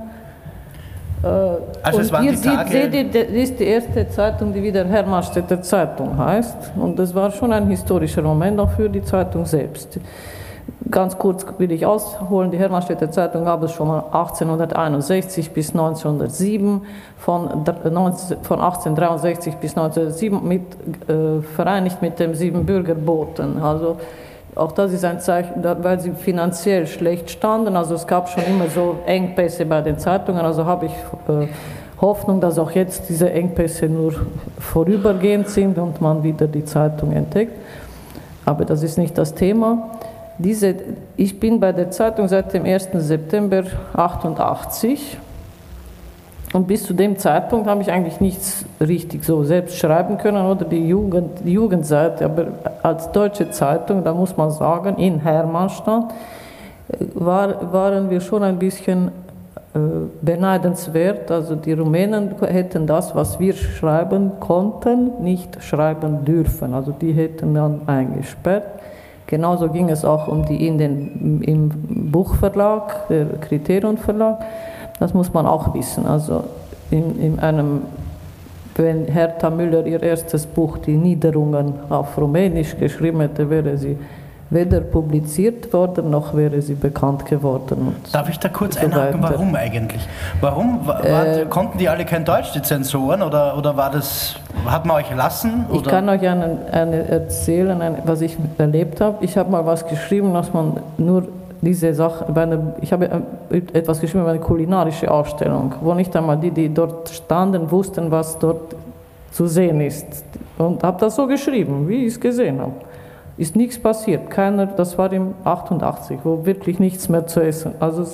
also es waren ihr die Tage seht, das ist die erste Zeitung, die wieder Hermannstädter Zeitung heißt. Und das war schon ein historischer Moment auch für die Zeitung selbst. Ganz kurz will ich ausholen, die Hermannstädter Zeitung gab es schon mal 1861 bis 1907, von, von 1863 bis 1907 mit, äh, vereinigt mit dem Siebenbürgerboten. Also auch das ist ein Zeichen, weil sie finanziell schlecht standen. Also es gab schon immer so Engpässe bei den Zeitungen. Also habe ich äh, Hoffnung, dass auch jetzt diese Engpässe nur vorübergehend sind und man wieder die Zeitung entdeckt. Aber das ist nicht das Thema. Diese, ich bin bei der Zeitung seit dem 1. September 88 und bis zu dem Zeitpunkt habe ich eigentlich nichts richtig so selbst schreiben können oder die, Jugend, die Jugendseite. Aber als deutsche Zeitung, da muss man sagen, in Hermannstadt äh, war, waren wir schon ein bisschen äh, beneidenswert. Also die Rumänen hätten das, was wir schreiben konnten, nicht schreiben dürfen. Also die hätten dann eingesperrt. Genauso ging es auch um die in den, im Buchverlag, der Kriterion Verlag. Das muss man auch wissen. Also in, in einem, wenn Hertha Müller ihr erstes Buch, Die Niederungen, auf Rumänisch geschrieben hätte, wäre sie weder publiziert worden, noch wäre sie bekannt geworden. Darf ich da kurz so einhaken, warum eigentlich? Warum? War, äh, konnten die alle kein Deutsch, die Zensoren, oder, oder war das, hat man euch lassen? Oder? Ich kann euch eine, eine erzählen, eine, was ich erlebt habe. Ich habe mal was geschrieben, was man nur diese Sache, eine, ich habe äh, etwas geschrieben über eine kulinarische Ausstellung, wo nicht einmal die, die dort standen, wussten, was dort zu sehen ist. Und habe das so geschrieben, wie ich es gesehen habe. Ist nichts passiert. Keiner, das war im 88, wo wirklich nichts mehr zu essen. Also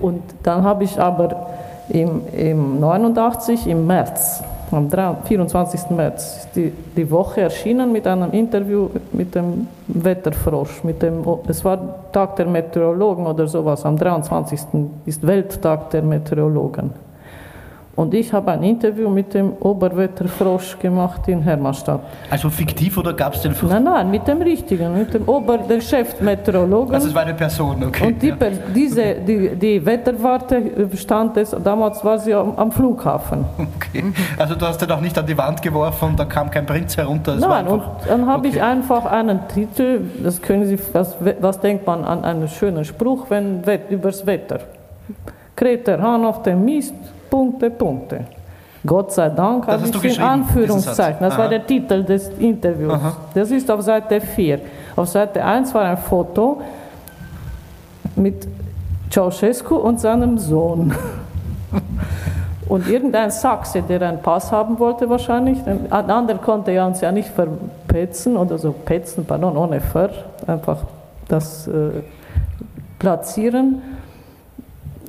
und dann habe ich aber im, im 89, im März, am 24. März ist die, die Woche erschienen mit einem Interview mit dem Wetterfrosch. Mit dem, es war Tag der Meteorologen oder sowas. Am 23. ist Welttag der Meteorologen. Und ich habe ein Interview mit dem Oberwetterfrosch gemacht in Hermannstadt. Also fiktiv oder gab es den Frosch? Nein, nein, mit dem richtigen, mit dem Ober, der Chefmeteorologen. Also es war eine Person, okay. Und die, ja. diese, die, die Wetterwarte stand es, damals war sie am, am, Flughafen. Okay, also du hast den auch nicht an die Wand geworfen und da kam kein Prinz herunter? nein, und dann habe okay. ich einfach einen Titel, das können Sie, was, was denkt man an einen schönen Spruch, wenn, übers Wetter. Kräht der Hahn auf dem Mist, Punkte, Punkte. Gott sei Dank habe ich in Anführungszeichen. Das war der Titel des Interviews. Aha. Das ist auf Seite 4. Auf Seite 1 war ein Foto mit Ceausescu und seinem Sohn. Und irgendein Sachse, der einen Pass haben wollte wahrscheinlich, ein anderer konnte ja uns ja nicht verpetzen oder so petzen, pardon, ohne Ver, einfach das äh, platzieren,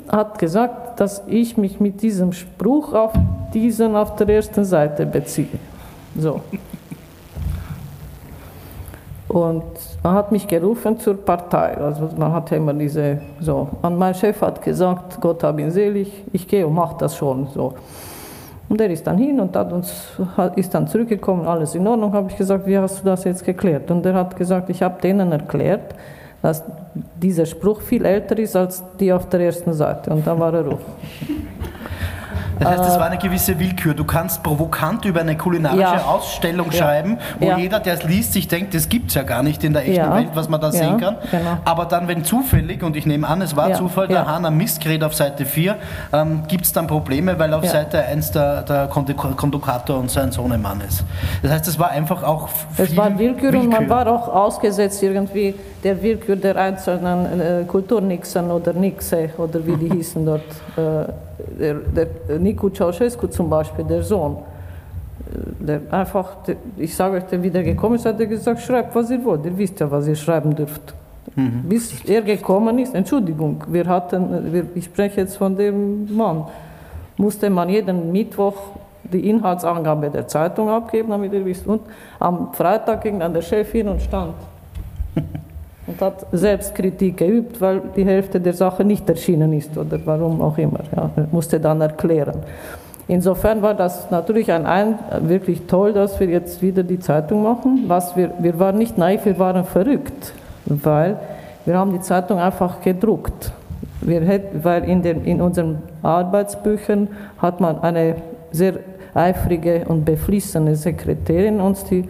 hat gesagt, dass ich mich mit diesem Spruch auf diesen auf der ersten Seite beziehe. So. Und man hat mich gerufen zur Partei. Also man hat immer diese so. Und mein Chef hat gesagt, Gott hab ihn selig, ich gehe und mache das schon so. Und er ist dann hin und hat uns, ist dann zurückgekommen, alles in Ordnung, habe ich gesagt, wie hast du das jetzt geklärt? Und er hat gesagt, ich habe denen erklärt, dass dieser Spruch viel älter ist als die auf der ersten Seite. Und dann war er ruhig. Das heißt, es war eine gewisse Willkür. Du kannst provokant über eine kulinarische ja. Ausstellung ja. schreiben, wo ja. jeder, der es liest, sich denkt, das gibt es ja gar nicht in der echten Welt, was man da sehen kann. Genau. Aber dann, wenn zufällig, und ich nehme an, es war Zufall, der Hahn am Mist gerät auf Seite 4, ähm, gibt es dann Probleme, weil auf Seite 1 der, der Kondukator und sein Sohnemann ist. Das heißt, es war einfach auch Es war Willkür, Willkür, und man war auch ausgesetzt irgendwie der Willkür der einzelnen äh, Kulturnixen oder Nixe oder wie die <laughs> hießen dort. Äh, der, der Nico Ceausescu zum Beispiel, der Sohn, der einfach, der, ich sage euch, der wieder gekommen ist, hat er gesagt, schreibt, was ihr wollt, ihr wisst ja, was ihr schreiben dürft. Mhm. Bis er gekommen ist, Entschuldigung, wir hatten, wir, ich spreche jetzt von dem Mann, musste man jeden Mittwoch die Inhaltsangabe der Zeitung abgeben, damit ihr wisst. Und am Freitag ging dann der Chef hin und stand. Und hat Selbstkritik geübt, weil die Hälfte der Sache nicht erschienen ist oder warum auch immer. Ja, musste dann erklären. Insofern war das natürlich ein, ein, wirklich toll, dass wir jetzt wieder die Zeitung machen. Was wir, wir waren nicht naiv, wir waren verrückt, weil wir haben die Zeitung einfach gedruckt. Wir hätten, weil in, den, in unseren Arbeitsbüchern hat man eine sehr eifrige und beflissene Sekretärin uns die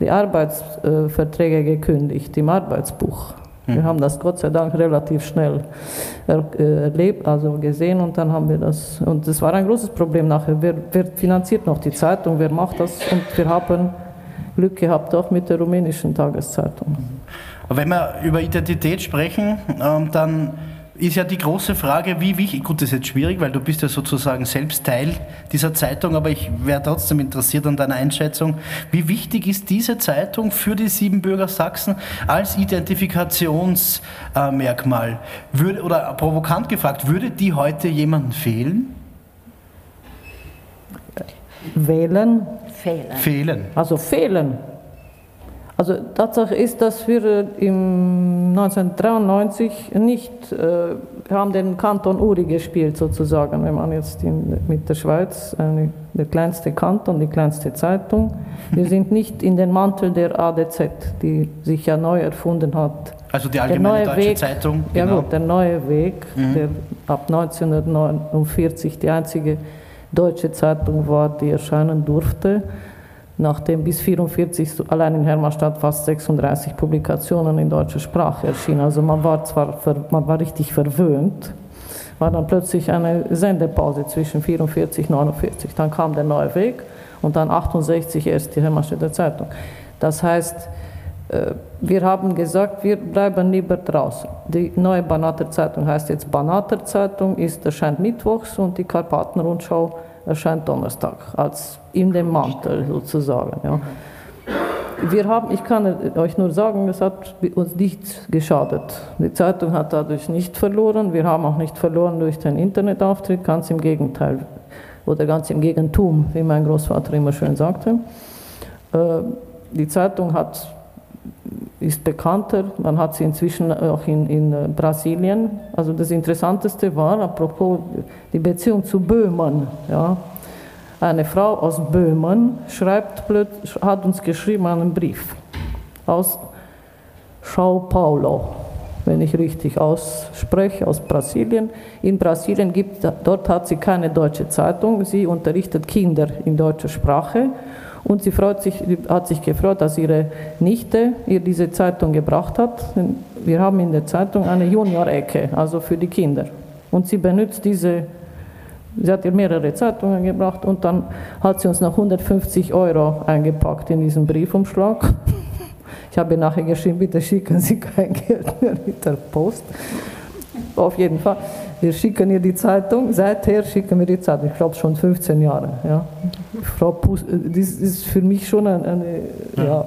die Arbeitsverträge gekündigt im Arbeitsbuch. Wir hm. haben das Gott sei Dank relativ schnell erlebt, also gesehen und dann haben wir das, und das war ein großes Problem nachher. Wer, wer finanziert noch die Zeitung, wer macht das? Und wir haben Glück gehabt auch mit der rumänischen Tageszeitung. Wenn wir über Identität sprechen, ähm, dann ist ja die große Frage, wie wichtig, gut, das ist jetzt schwierig, weil du bist ja sozusagen selbst Teil dieser Zeitung, aber ich wäre trotzdem interessiert an deiner Einschätzung. Wie wichtig ist diese Zeitung für die Siebenbürger Sachsen als Identifikationsmerkmal? Würde, oder provokant gefragt, würde die heute jemanden fehlen? Wählen? Fehlen. Fehlen. Also fehlen. Also Tatsache ist, dass wir im 1993 nicht, äh, haben den Kanton Uri gespielt sozusagen, wenn man jetzt in, mit der Schweiz, äh, der kleinste Kanton, die kleinste Zeitung. Wir <laughs> sind nicht in den Mantel der ADZ, die sich ja neu erfunden hat. Also die Allgemeine Deutsche Weg, Zeitung. Genau. Ja gut, der neue Weg, mhm. der ab 1949 die einzige deutsche Zeitung war, die erscheinen durfte nachdem bis 1944 allein in Hermannstadt fast 36 Publikationen in deutscher Sprache erschienen. Also man war zwar man war richtig verwöhnt, war dann plötzlich eine Sendepause zwischen 44 und 49. Dann kam der neue Weg und dann 68 erst die Hermannstädter Zeitung. Das heißt, äh, wir haben gesagt, wir bleiben lieber draußen. Die neue Banater Zeitung heißt jetzt Banater Zeitung, ist, erscheint mittwochs und die Karpatenrundschau erscheint Donnerstag, als in dem Mantel sozusagen. Ja. Wir haben, ich kann euch nur sagen, es hat uns nicht geschadet. Die Zeitung hat dadurch nicht verloren. Wir haben auch nicht verloren durch den Internetauftritt, ganz im Gegenteil. Oder ganz im Gegentum, wie mein Großvater immer schön sagte. Äh, die Zeitung hat ist bekannter. Man hat sie inzwischen auch in, in äh, Brasilien. Also das Interessanteste war, apropos die Beziehung zu Böhmen. Ja. Eine Frau aus Böhmen schreibt, hat uns geschrieben einen Brief aus Sao Paulo, wenn ich richtig ausspreche, aus Brasilien. In Brasilien gibt, dort hat sie keine deutsche Zeitung. Sie unterrichtet Kinder in deutscher Sprache und sie sich, hat sich gefreut, dass ihre Nichte ihr diese Zeitung gebracht hat. Wir haben in der Zeitung eine Junior-Ecke, also für die Kinder. Und sie benutzt diese, sie hat ihr mehrere Zeitungen gebracht und dann hat sie uns noch 150 Euro eingepackt in diesen Briefumschlag. Ich habe nachher geschrieben, bitte schicken Sie kein Geld mehr mit der Post. Auf jeden Fall. Wir schicken ihr die Zeitung, seither schicken wir die Zeitung, ich glaube schon 15 Jahre. Ja. Frau Pus, das ist für mich schon eine, eine ja.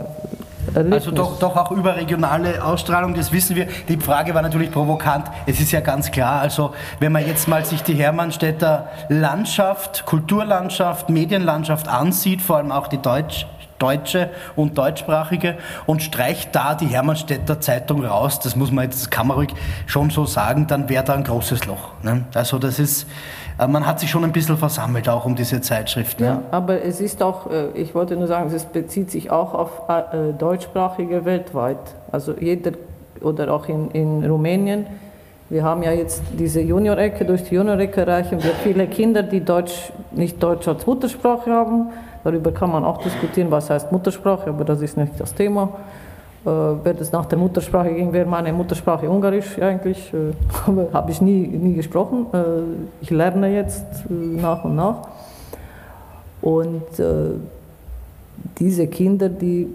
Erlebnis. Also doch, doch auch überregionale Ausstrahlung, das wissen wir. Die Frage war natürlich provokant. Es ist ja ganz klar, also wenn man jetzt mal sich die Hermannstädter Landschaft, Kulturlandschaft, Medienlandschaft ansieht, vor allem auch die Deutsch, deutsche und deutschsprachige und streicht da die Hermannstädter Zeitung raus, das muss man jetzt, kann man ruhig schon so sagen, dann wäre da ein großes Loch. Ne? Also das ist, äh, man hat sich schon ein bisschen versammelt auch um diese Zeitschrift. Ne? Ja, aber es ist auch, äh, ich wollte nur sagen, es bezieht sich auch auf äh, deutschsprachige weltweit. Also jeder, oder auch in, in Rumänien, wir haben ja jetzt diese Juniorecke, durch die Juniorecke erreichen wir viele Kinder, die Deutsch, nicht Deutsch als Muttersprache haben, Darüber kann man auch diskutieren, was heißt Muttersprache, aber das ist nicht das Thema. Äh, wenn es nach der Muttersprache ging, wäre meine Muttersprache Ungarisch eigentlich. Äh, <laughs> Habe ich nie, nie gesprochen. Äh, ich lerne jetzt äh, nach und nach. Und äh, diese Kinder, die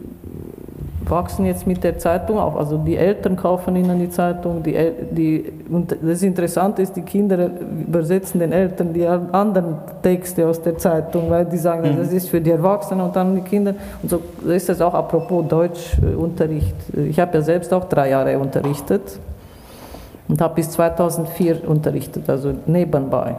wachsen jetzt mit der Zeitung auf. Also die Eltern kaufen ihnen die Zeitung. Die, die, und das Interessante ist, die Kinder übersetzen den Eltern die anderen Texte aus der Zeitung, weil die sagen, mhm. das ist für die Erwachsenen und dann die Kinder. Und so ist das auch apropos Deutschunterricht. Ich habe ja selbst auch drei Jahre unterrichtet und habe bis 2004 unterrichtet, also nebenbei.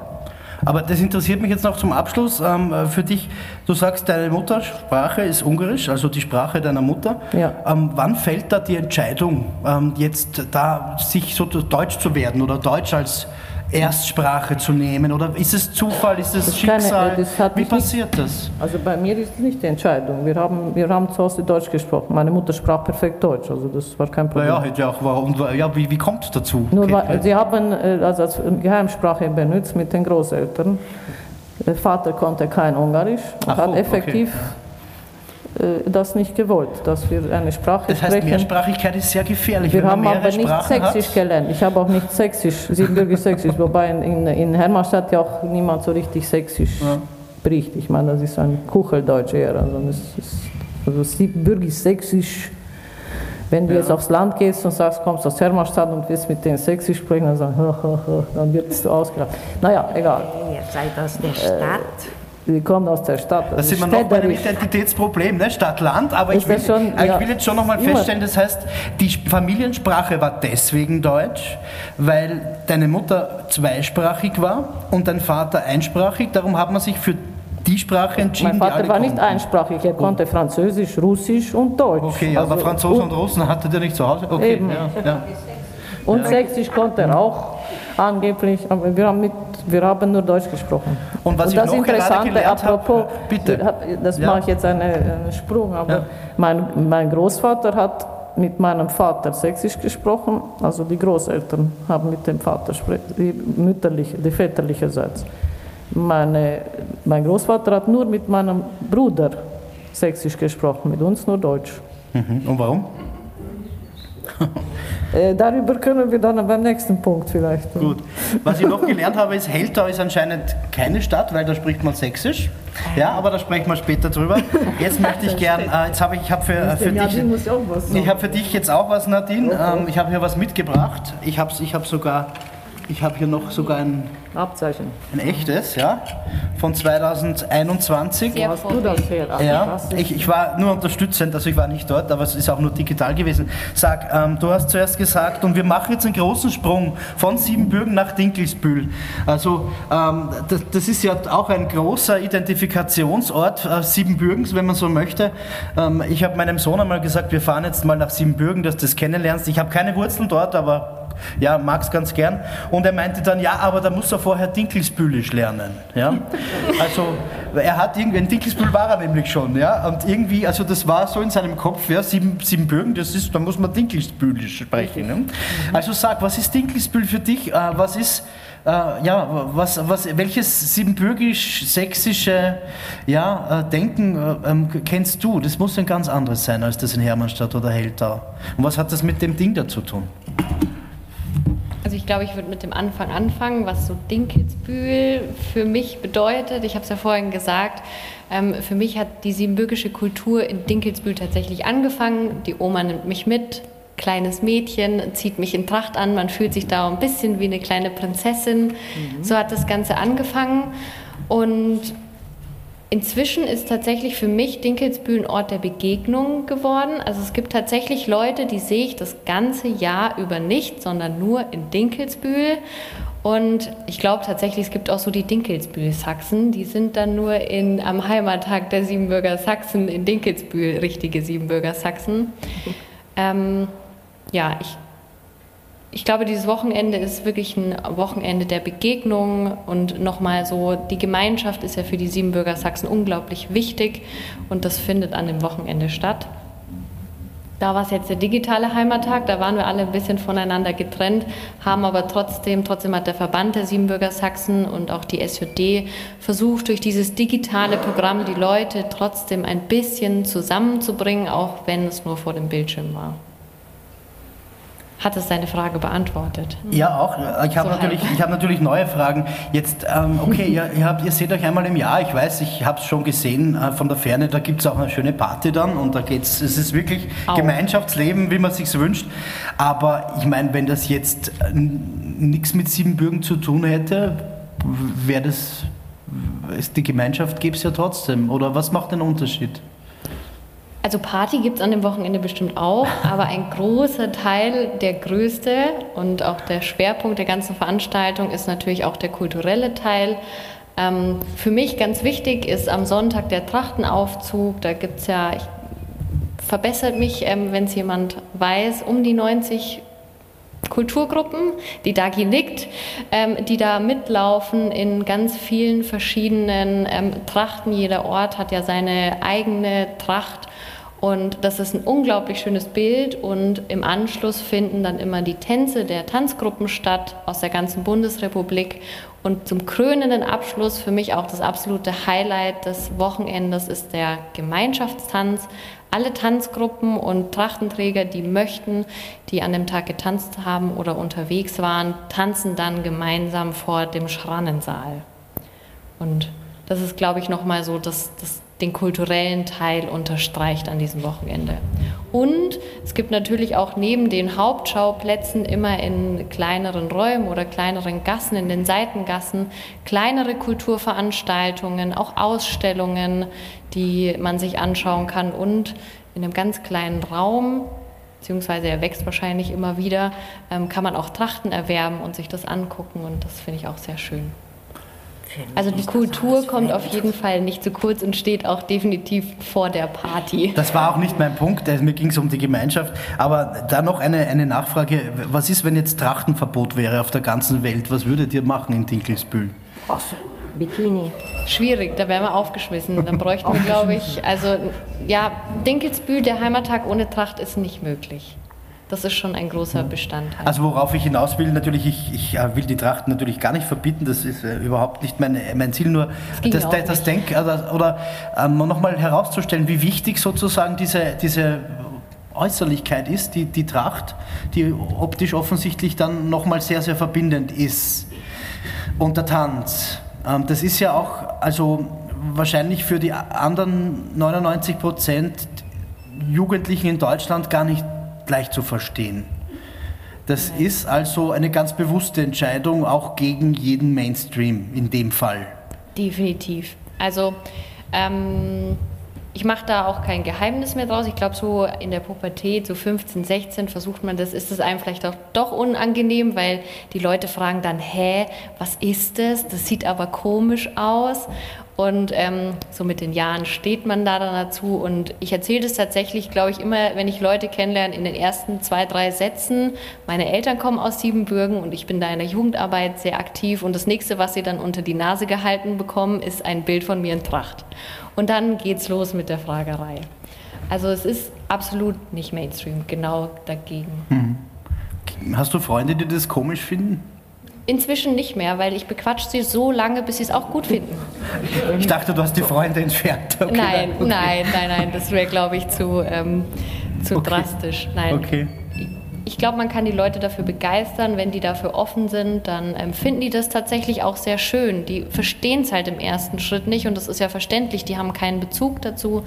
Aber das interessiert mich jetzt noch zum Abschluss ähm, für dich. Du sagst, deine Muttersprache ist Ungarisch, also die Sprache deiner Mutter. Ja. Ähm, wann fällt da die Entscheidung, ähm, jetzt da sich so deutsch zu werden oder Deutsch als Erstsprache zu nehmen? Oder ist es Zufall, ist es das Schicksal? Keine, das Wie passiert nicht, das? Also bei mir ist es nicht die Entscheidung. Wir haben, wir haben zu Hause Deutsch gesprochen. Meine Mutter sprach perfekt Deutsch, also das war kein Problem. Ja, ja, auch, warum, ja wie, wie kommt es dazu? Nur weil, sie haben äh, also als Geheimsprache benutzt mit den Großeltern. Der Vater konnte kein Ungarisch und Ach, hat effektiv okay. Äh, das nicht gewollt, dass wir eine Sprache das heißt, sprechen. Mehrsprachigkeit ist sehr gefährlich. Wir haben aber nicht Sprachen Sächsisch hat. gelernt. Ich habe auch nicht Sächsisch, Siebenbürgisch Sächsisch, <laughs> wobei in, in Hermannstadt ja auch niemand so richtig Sächsisch ja. spricht. Ich meine, das ist ein Kucheldeutsch eher. Also, das ist, also Siebenbürgisch Sächsisch wenn du ja. jetzt aufs Land gehst und sagst, kommst aus Hermannstadt und willst mit denen Sächsisch sprechen, dann, sagen, <laughs> dann wirst du ausgelacht. Naja, egal. Ihr seid aus der Stadt. Die kommen aus der Stadt. Das sind wir noch bei dem Identitätsproblem, ne? Stadt-Land. Aber ich will, schon, ja, ich will, jetzt schon nochmal feststellen, das heißt, die Familiensprache war deswegen Deutsch, weil deine Mutter zweisprachig war und dein Vater einsprachig. Darum hat man sich für die Sprache entschieden. Mein Vater war nicht einsprachig, er konnte oh. Französisch, Russisch und Deutsch. Okay, also, aber Franzosen und, und Russen hatte der nicht zu Hause? Okay, eben. Ja, ja. Und. Sächsisch konnte er auch angeblich, aber wir haben, mit, wir haben nur Deutsch gesprochen. Und was und das ich noch Interessante, apropos, hab, bitte. das ja. mache ich jetzt einen, einen Sprung, aber ja. mein, mein Großvater hat mit meinem Vater Sächsisch gesprochen, also die Großeltern haben mit dem Vater, die mütterliche, die väterliche Seite. Meine, mein Großvater hat nur mit meinem Bruder Sächsisch gesprochen, mit uns nur Deutsch. Mhm. Und warum? Äh, darüber können wir dann beim nächsten Punkt vielleicht. Gut. Was ich noch gelernt habe, ist, Heltau ist anscheinend keine Stadt, weil da spricht man Sächsisch. Ja, aber da sprechen wir später drüber. Jetzt möchte ich <laughs> gern, äh, jetzt habe ich, ich habe für, äh, für dich, ich habe für dich jetzt auch was, Nadine. Ähm, ich habe hier was mitgebracht. Ich habe ich hab sogar, ich habe hier noch sogar ein Abzeichen. Ein echtes, ja, von 2021. Sehr hast du das her? Also ja, ich, ich war nur unterstützend, also ich war nicht dort, aber es ist auch nur digital gewesen. Sag, ähm, du hast zuerst gesagt, und wir machen jetzt einen großen Sprung von Siebenbürgen nach Dinkelsbühl. Also ähm, das, das, ist ja auch ein großer Identifikationsort äh, Siebenbürgens, wenn man so möchte. Ähm, ich habe meinem Sohn einmal gesagt, wir fahren jetzt mal nach Siebenbürgen, dass du das kennenlernst. Ich habe keine Wurzeln dort, aber ja, mag es ganz gern. Und er meinte dann, ja, aber da muss er vorher Dinkelsbühlisch lernen. Ja? <laughs> Also er hat irgendwie, ein Dinkelsbühl war er nämlich schon. Ja? Und irgendwie, also das war so in seinem Kopf, ja, sieben, Siebenbürgen, das ist, da muss man Dinkelsbühlisch sprechen. Ne? Also sag, was ist Dinkelsbühl für dich? Äh, was ist äh, ja, was, was, welches siebenbürgisch-sächsische ja, äh, Denken äh, ähm, kennst du? Das muss ein ganz anderes sein als das in Hermannstadt oder Heltau. Und was hat das mit dem Ding da zu tun? Also ich glaube, ich würde mit dem Anfang anfangen, was so Dinkelsbühl für mich bedeutet. Ich habe es ja vorhin gesagt, ähm, für mich hat die siebenbürgische Kultur in Dinkelsbühl tatsächlich angefangen. Die Oma nimmt mich mit, kleines Mädchen, zieht mich in Tracht an, man fühlt sich da ein bisschen wie eine kleine Prinzessin. Mhm. So hat das Ganze angefangen und Inzwischen ist tatsächlich für mich Dinkelsbühl ein Ort der Begegnung geworden. Also es gibt tatsächlich Leute, die sehe ich das ganze Jahr über nicht, sondern nur in Dinkelsbühl. Und ich glaube tatsächlich, es gibt auch so die Dinkelsbühl-Sachsen, die sind dann nur in, am Heimattag der Siebenbürger Sachsen in Dinkelsbühl richtige Siebenbürger Sachsen. <laughs> Ähm, ja, ich ich glaube, dieses Wochenende ist wirklich ein Wochenende der Begegnung und nochmal so, die Gemeinschaft ist ja für die Siebenbürger Sachsen unglaublich wichtig und das findet an dem Wochenende statt. Da war es jetzt der digitale Heimattag, da waren wir alle ein bisschen voneinander getrennt, haben aber trotzdem, trotzdem hat der Verband der Siebenbürger Sachsen und auch die SJD versucht, durch dieses digitale Programm die Leute trotzdem ein bisschen zusammenzubringen, auch wenn es nur vor dem Bildschirm war. Hat es deine Frage beantwortet? Ja, auch. Ich habe so natürlich, hab natürlich neue Fragen. Jetzt, ähm, okay, ihr, ihr, habt, ihr seht euch einmal im Jahr. Ich weiß, ich habe es schon gesehen äh, von der Ferne. Da gibt es auch eine schöne Party dann und da geht's. Es ist wirklich auch. Gemeinschaftsleben, wie man sich wünscht. Aber ich meine, wenn das jetzt äh, nichts mit Siebenbürgen zu tun hätte, wäre das. Die Gemeinschaft gäbe es ja trotzdem. Oder was macht den Unterschied? Also Party gibt es an dem Wochenende bestimmt auch, <laughs> aber ein großer Teil, der größte und auch der Schwerpunkt der ganzen Veranstaltung ist natürlich auch der kulturelle Teil. Ähm, für mich ganz wichtig ist am Sonntag der Trachtenaufzug. Da gibt es ja, ich, verbessert mich, ähm, wenn es jemand weiß, um die 90 Kulturgruppen, die Dagi nickt, ähm, die da mitlaufen in ganz vielen verschiedenen ähm, Trachten. Jeder Ort hat ja seine eigene Tracht und das ist ein unglaublich schönes Bild und im Anschluss finden dann immer die Tänze der Tanzgruppen statt aus der ganzen Bundesrepublik. Und zum krönenden Abschluss, für mich auch das absolute Highlight des Wochenendes, ist der Gemeinschaftstanz. Alle Tanzgruppen und Trachtenträger, die möchten, die an dem Tag getanzt haben oder unterwegs waren, tanzen dann gemeinsam vor dem Schrannensaal. Und das ist, glaube ich, nochmal so das, das den kulturellen Teil unterstreicht an diesem Wochenende. Und es gibt natürlich auch neben den Hauptschauplätzen immer in kleineren Räumen oder kleineren Gassen, in den Seitengassen, kleinere Kulturveranstaltungen, auch Ausstellungen, die man sich anschauen kann und in einem ganz kleinen Raum beziehungsweise er wächst wahrscheinlich immer wieder, ähm, kann man auch Trachten erwerben und sich das angucken und das finde ich auch sehr schön. Also die Kultur kommt auf jeden Fall nicht zu kurz und steht auch definitiv vor der Party. Das war auch nicht mein Punkt, mir ging es um die Gemeinschaft. Aber da noch eine, eine Nachfrage. Was ist, wenn jetzt Trachtenverbot wäre auf der ganzen Welt? Was würdet ihr machen in Dinkelsbühl? Ach so. Bikini. Schwierig, da wären wir aufgeschmissen. Dann bräuchten wir, glaube ich, also ja, Dinkelsbühl, der Heimattag ohne Tracht ist nicht möglich. Das ist schon ein großer Bestandteil. Also worauf ich hinaus will, natürlich, ich, ich äh, will die Tracht natürlich gar nicht verbieten, das ist äh, überhaupt nicht mein, mein Ziel, nur das, das, das Denk, oder, oder ähm, nochmal herauszustellen, wie wichtig sozusagen diese, diese Äußerlichkeit ist, die, die Tracht, die optisch offensichtlich dann nochmal sehr, sehr verbindend ist. Und der Tanz. Ähm, das ist ja auch, also wahrscheinlich für die anderen 99 Prozent Jugendlichen in Deutschland gar nicht leicht zu verstehen. Das ist also eine ganz bewusste Entscheidung, auch gegen jeden Mainstream in dem Fall. Definitiv. Also ähm, ich mache da auch kein Geheimnis mehr draus. Ich glaube, so in der Pubertät, so 15, 16, versucht man das, ist es einem vielleicht auch doch unangenehm, weil die Leute fragen dann, hä, was ist das? Das sieht aber komisch aus. Und ähm, so mit den Jahren steht man da dann dazu. Und ich erzähle das tatsächlich, glaube ich, immer, wenn ich Leute kennenlerne, in den ersten zwei, drei Sätzen. Meine Eltern kommen aus Siebenbürgen und ich bin da in der Jugendarbeit sehr aktiv. Und das nächste, was sie dann unter die Nase gehalten bekommen, ist ein Bild von mir in Tracht. Und dann geht's los mit der Fragerei. Also es ist absolut nicht Mainstream, genau dagegen. Hm. Hast du Freunde, die das komisch finden? Inzwischen nicht mehr, weil ich bequatsche sie so lange, bis sie es auch gut finden. Ich dachte, du hast die Freunde entfernt. Okay, nein, okay. nein, nein, nein, das wäre, glaube ich, zu, ähm, zu okay. drastisch. Nein. Okay. Ich glaube, man kann die Leute dafür begeistern, wenn die dafür offen sind, dann ähm, finden die das tatsächlich auch sehr schön. Die verstehen es halt im ersten Schritt nicht und das ist ja verständlich, die haben keinen Bezug dazu.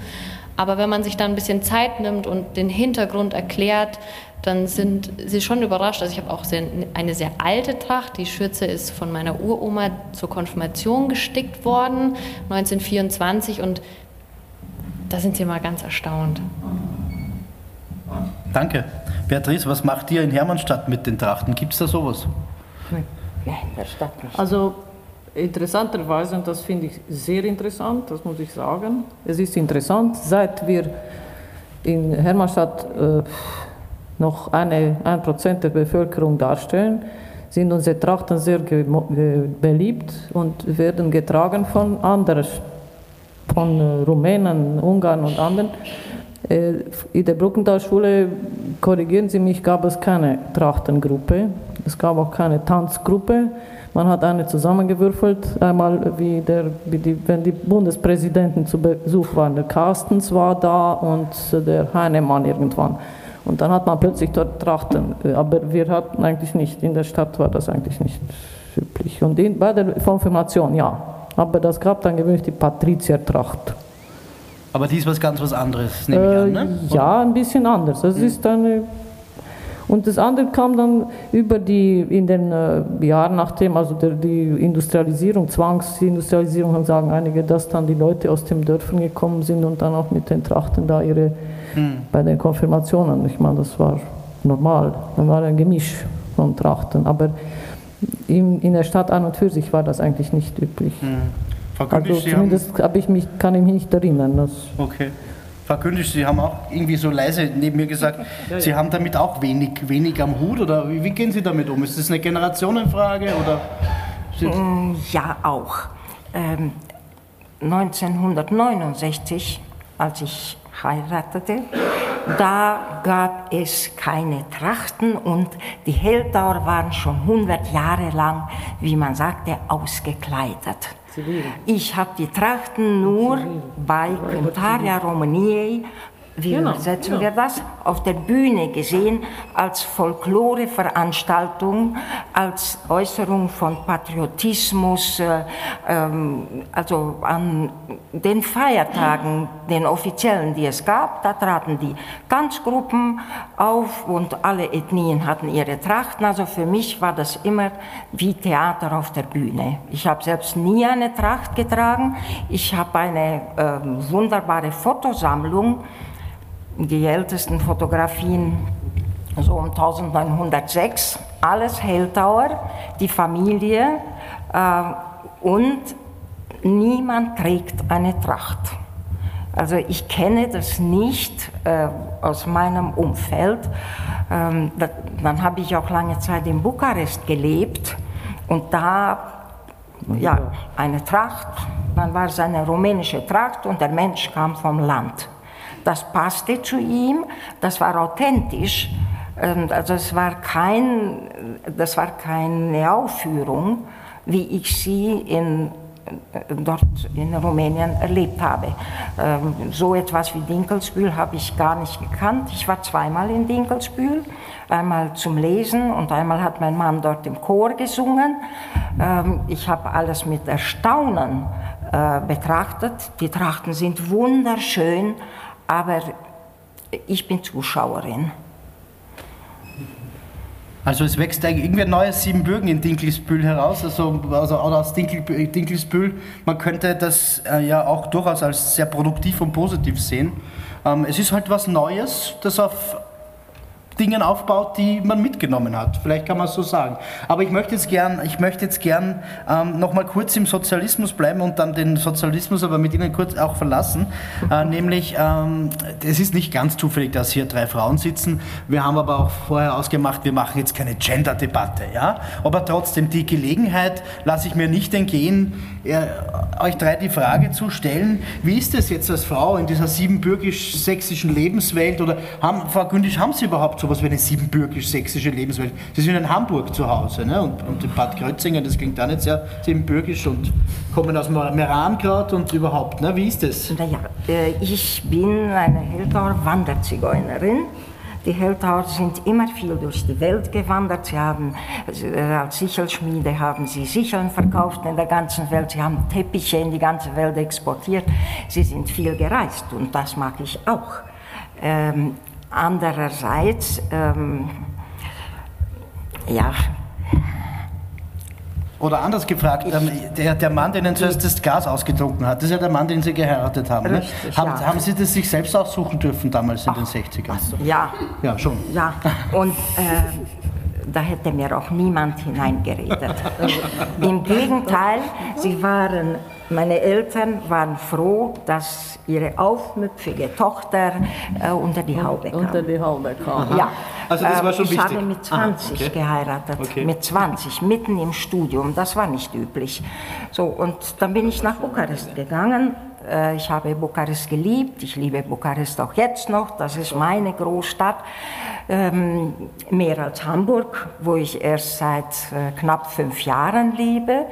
Aber wenn man sich dann ein bisschen Zeit nimmt und den Hintergrund erklärt, dann sind sie schon überrascht. Also ich habe auch sehr, eine sehr alte Tracht. Die Schürze ist von meiner Uroma zur Konfirmation gestickt worden, 1924. Und da sind sie mal ganz erstaunt. Danke. Beatrice, was macht ihr in Hermannstadt mit den Trachten? Gibt es da sowas? Nein, in der Stadt nicht. Also interessanterweise, und das finde ich sehr interessant, das muss ich sagen, es ist interessant, seit wir in Hermannstadt äh, noch eine, ein Prozent der Bevölkerung darstellen, sind unsere Trachten sehr beliebt und werden getragen von anderen, von äh, Rumänen, Ungarn und anderen. Äh, in der Bruckenthalschule, korrigieren Sie mich, gab es keine Trachtengruppe, es gab auch keine Tanzgruppe. Man hat eine zusammengewürfelt, einmal wie, der, wie die, wenn die Bundespräsidenten zu Besuch waren. Der Carstens war da und der Heinemann irgendwann. Und dann hat man plötzlich dort Trachten. Aber wir hatten eigentlich nicht, in der Stadt war das eigentlich nicht üblich. Und in, bei der Konfirmation ja. Aber das gab dann gewöhnlich die Patriziertracht. Aber die ist was ganz was anderes, nehme ich an, ne? Äh, ja, ein bisschen anders. Das mhm. ist eine. Und das andere kam dann über die, in den äh, Jahren nachdem, also der, die Industrialisierung, Zwangsindustrialisierung, sagen einige, dass dann die Leute aus den Dörfern gekommen sind und dann auch mit den Trachten da ihre, mhm. bei den Konfirmationen. Ich meine, das war normal. Da war ein Gemisch von Trachten. Aber in, in der Stadt an und für sich war das eigentlich nicht üblich. Mhm. Also zumindest haben, ich mich, kann ich mich nicht erinnern. Dass okay. Frau Gündisch, Sie haben auch irgendwie so leise neben mir gesagt, ja, ja. Sie haben damit auch wenig, wenig am Hut oder wie, wie gehen Sie damit um? Ist das eine Generationenfrage oder? Mm, ja, auch. Ähm, 1969, als ich heiratete, da gab es keine Trachten und die Heldauer waren schon 100 Jahre lang, wie man sagte, ausgekleidet. Ich habe die Trachten nur bei Cantaria Romaniei wie genau, übersetzen genau. wir das, auf der Bühne gesehen als Folkloreveranstaltung, als Äußerung von Patriotismus, äh, ähm, also an den Feiertagen, den offiziellen, die es gab, da traten die Tanzgruppen auf und alle Ethnien hatten ihre Trachten. Also für mich war das immer wie Theater auf der Bühne. Ich habe selbst nie eine Tracht getragen. Ich habe eine äh, wunderbare Fotosammlung, die ältesten Fotografien so um 1906, alles Heldauer, die Familie äh, und niemand trägt eine Tracht. Also ich kenne das nicht äh, aus meinem Umfeld. Ähm, da, dann habe ich auch lange Zeit in Bukarest gelebt und da ja, eine Tracht, dann war es eine rumänische Tracht und der Mensch kam vom Land. Das passte zu ihm, das war authentisch. Also es war kein, das war keine Aufführung, wie ich sie in, dort in Rumänien erlebt habe. Ähm, so etwas wie Dinkelsbühl habe ich gar nicht gekannt. Ich war zweimal in Dinkelsbühl, einmal zum Lesen und einmal hat mein Mann dort im Chor gesungen. Ähm, ich habe alles mit Erstaunen äh, betrachtet. Die Trachten sind wunderschön aber ich bin Zuschauerin. Also es wächst irgendwie ein neues Siebenbürgen in Dinkelsbühl heraus, also, also aus Dinkel, Dinkelsbühl. Man könnte das äh, ja auch durchaus als sehr produktiv und positiv sehen. Ähm, es ist halt was Neues, das auf Dingen aufbaut, die man mitgenommen hat. Vielleicht kann man es so sagen. Aber ich möchte jetzt gern, ich möchte jetzt gern ähm, noch mal kurz im Sozialismus bleiben und dann den Sozialismus aber mit Ihnen kurz auch verlassen. Äh, nämlich, ähm, es ist nicht ganz zufällig, dass hier drei Frauen sitzen. Wir haben aber auch vorher ausgemacht, wir machen jetzt keine Gender-Debatte. Ja? Aber trotzdem, die Gelegenheit lasse ich mir nicht entgehen, äh, euch drei die Frage zu stellen, wie ist es jetzt als Frau in dieser siebenbürgisch-sächsischen Lebenswelt oder haben, Frau Gündisch, haben Sie überhaupt so etwas wie eine siebenbürgisch-sächsische Lebenswelt. Sie sind in Hamburg zu Hause ne? und, und in Bad Krötzingen, das klingt auch nicht sehr siebenbürgisch und kommen aus Meran gerade und überhaupt. Ne? Wie ist das? Naja, äh, ich bin eine Heldauer Wanderzigeunerin. Die Heldauer sind immer viel durch die Welt gewandert. Sie haben äh, als Sichelschmiede haben sie Sicheln verkauft in der ganzen Welt. Sie haben Teppiche in die ganze Welt exportiert. Sie sind viel gereist und das mag ich auch. Ähm, andererseits, ähm, ja, oder anders gefragt, ähm, der, der Mann, Ihnen zuerst das Gas ausgetrunken hat, das ist ja der Mann, den Sie geheiratet haben. Ne? Richtig, haben, ja. haben Sie das sich selbst aussuchen dürfen damals in den 60ern? ja, Ja, schon. ja. Und äh, da hätte mir auch niemand hineingeredet. <laughs> Im Gegenteil, sie waren, meine Eltern waren froh, dass ihre aufmüpfige Tochter äh, unter die Haube kam. Unter die Haube kam. Ja, Also das war schon ich wichtig. habe mit Ah, 20 okay. geheiratet, Okay. mit 20, mitten im Studium, das war nicht üblich. So, und dann bin ich nach Bukarest gegangen. Äh, Ich habe Bukarest geliebt, ich liebe Bukarest auch jetzt noch, das ist meine Großstadt, ähm, mehr als Hamburg, wo ich erst seit äh, knapp fünf Jahren lebe.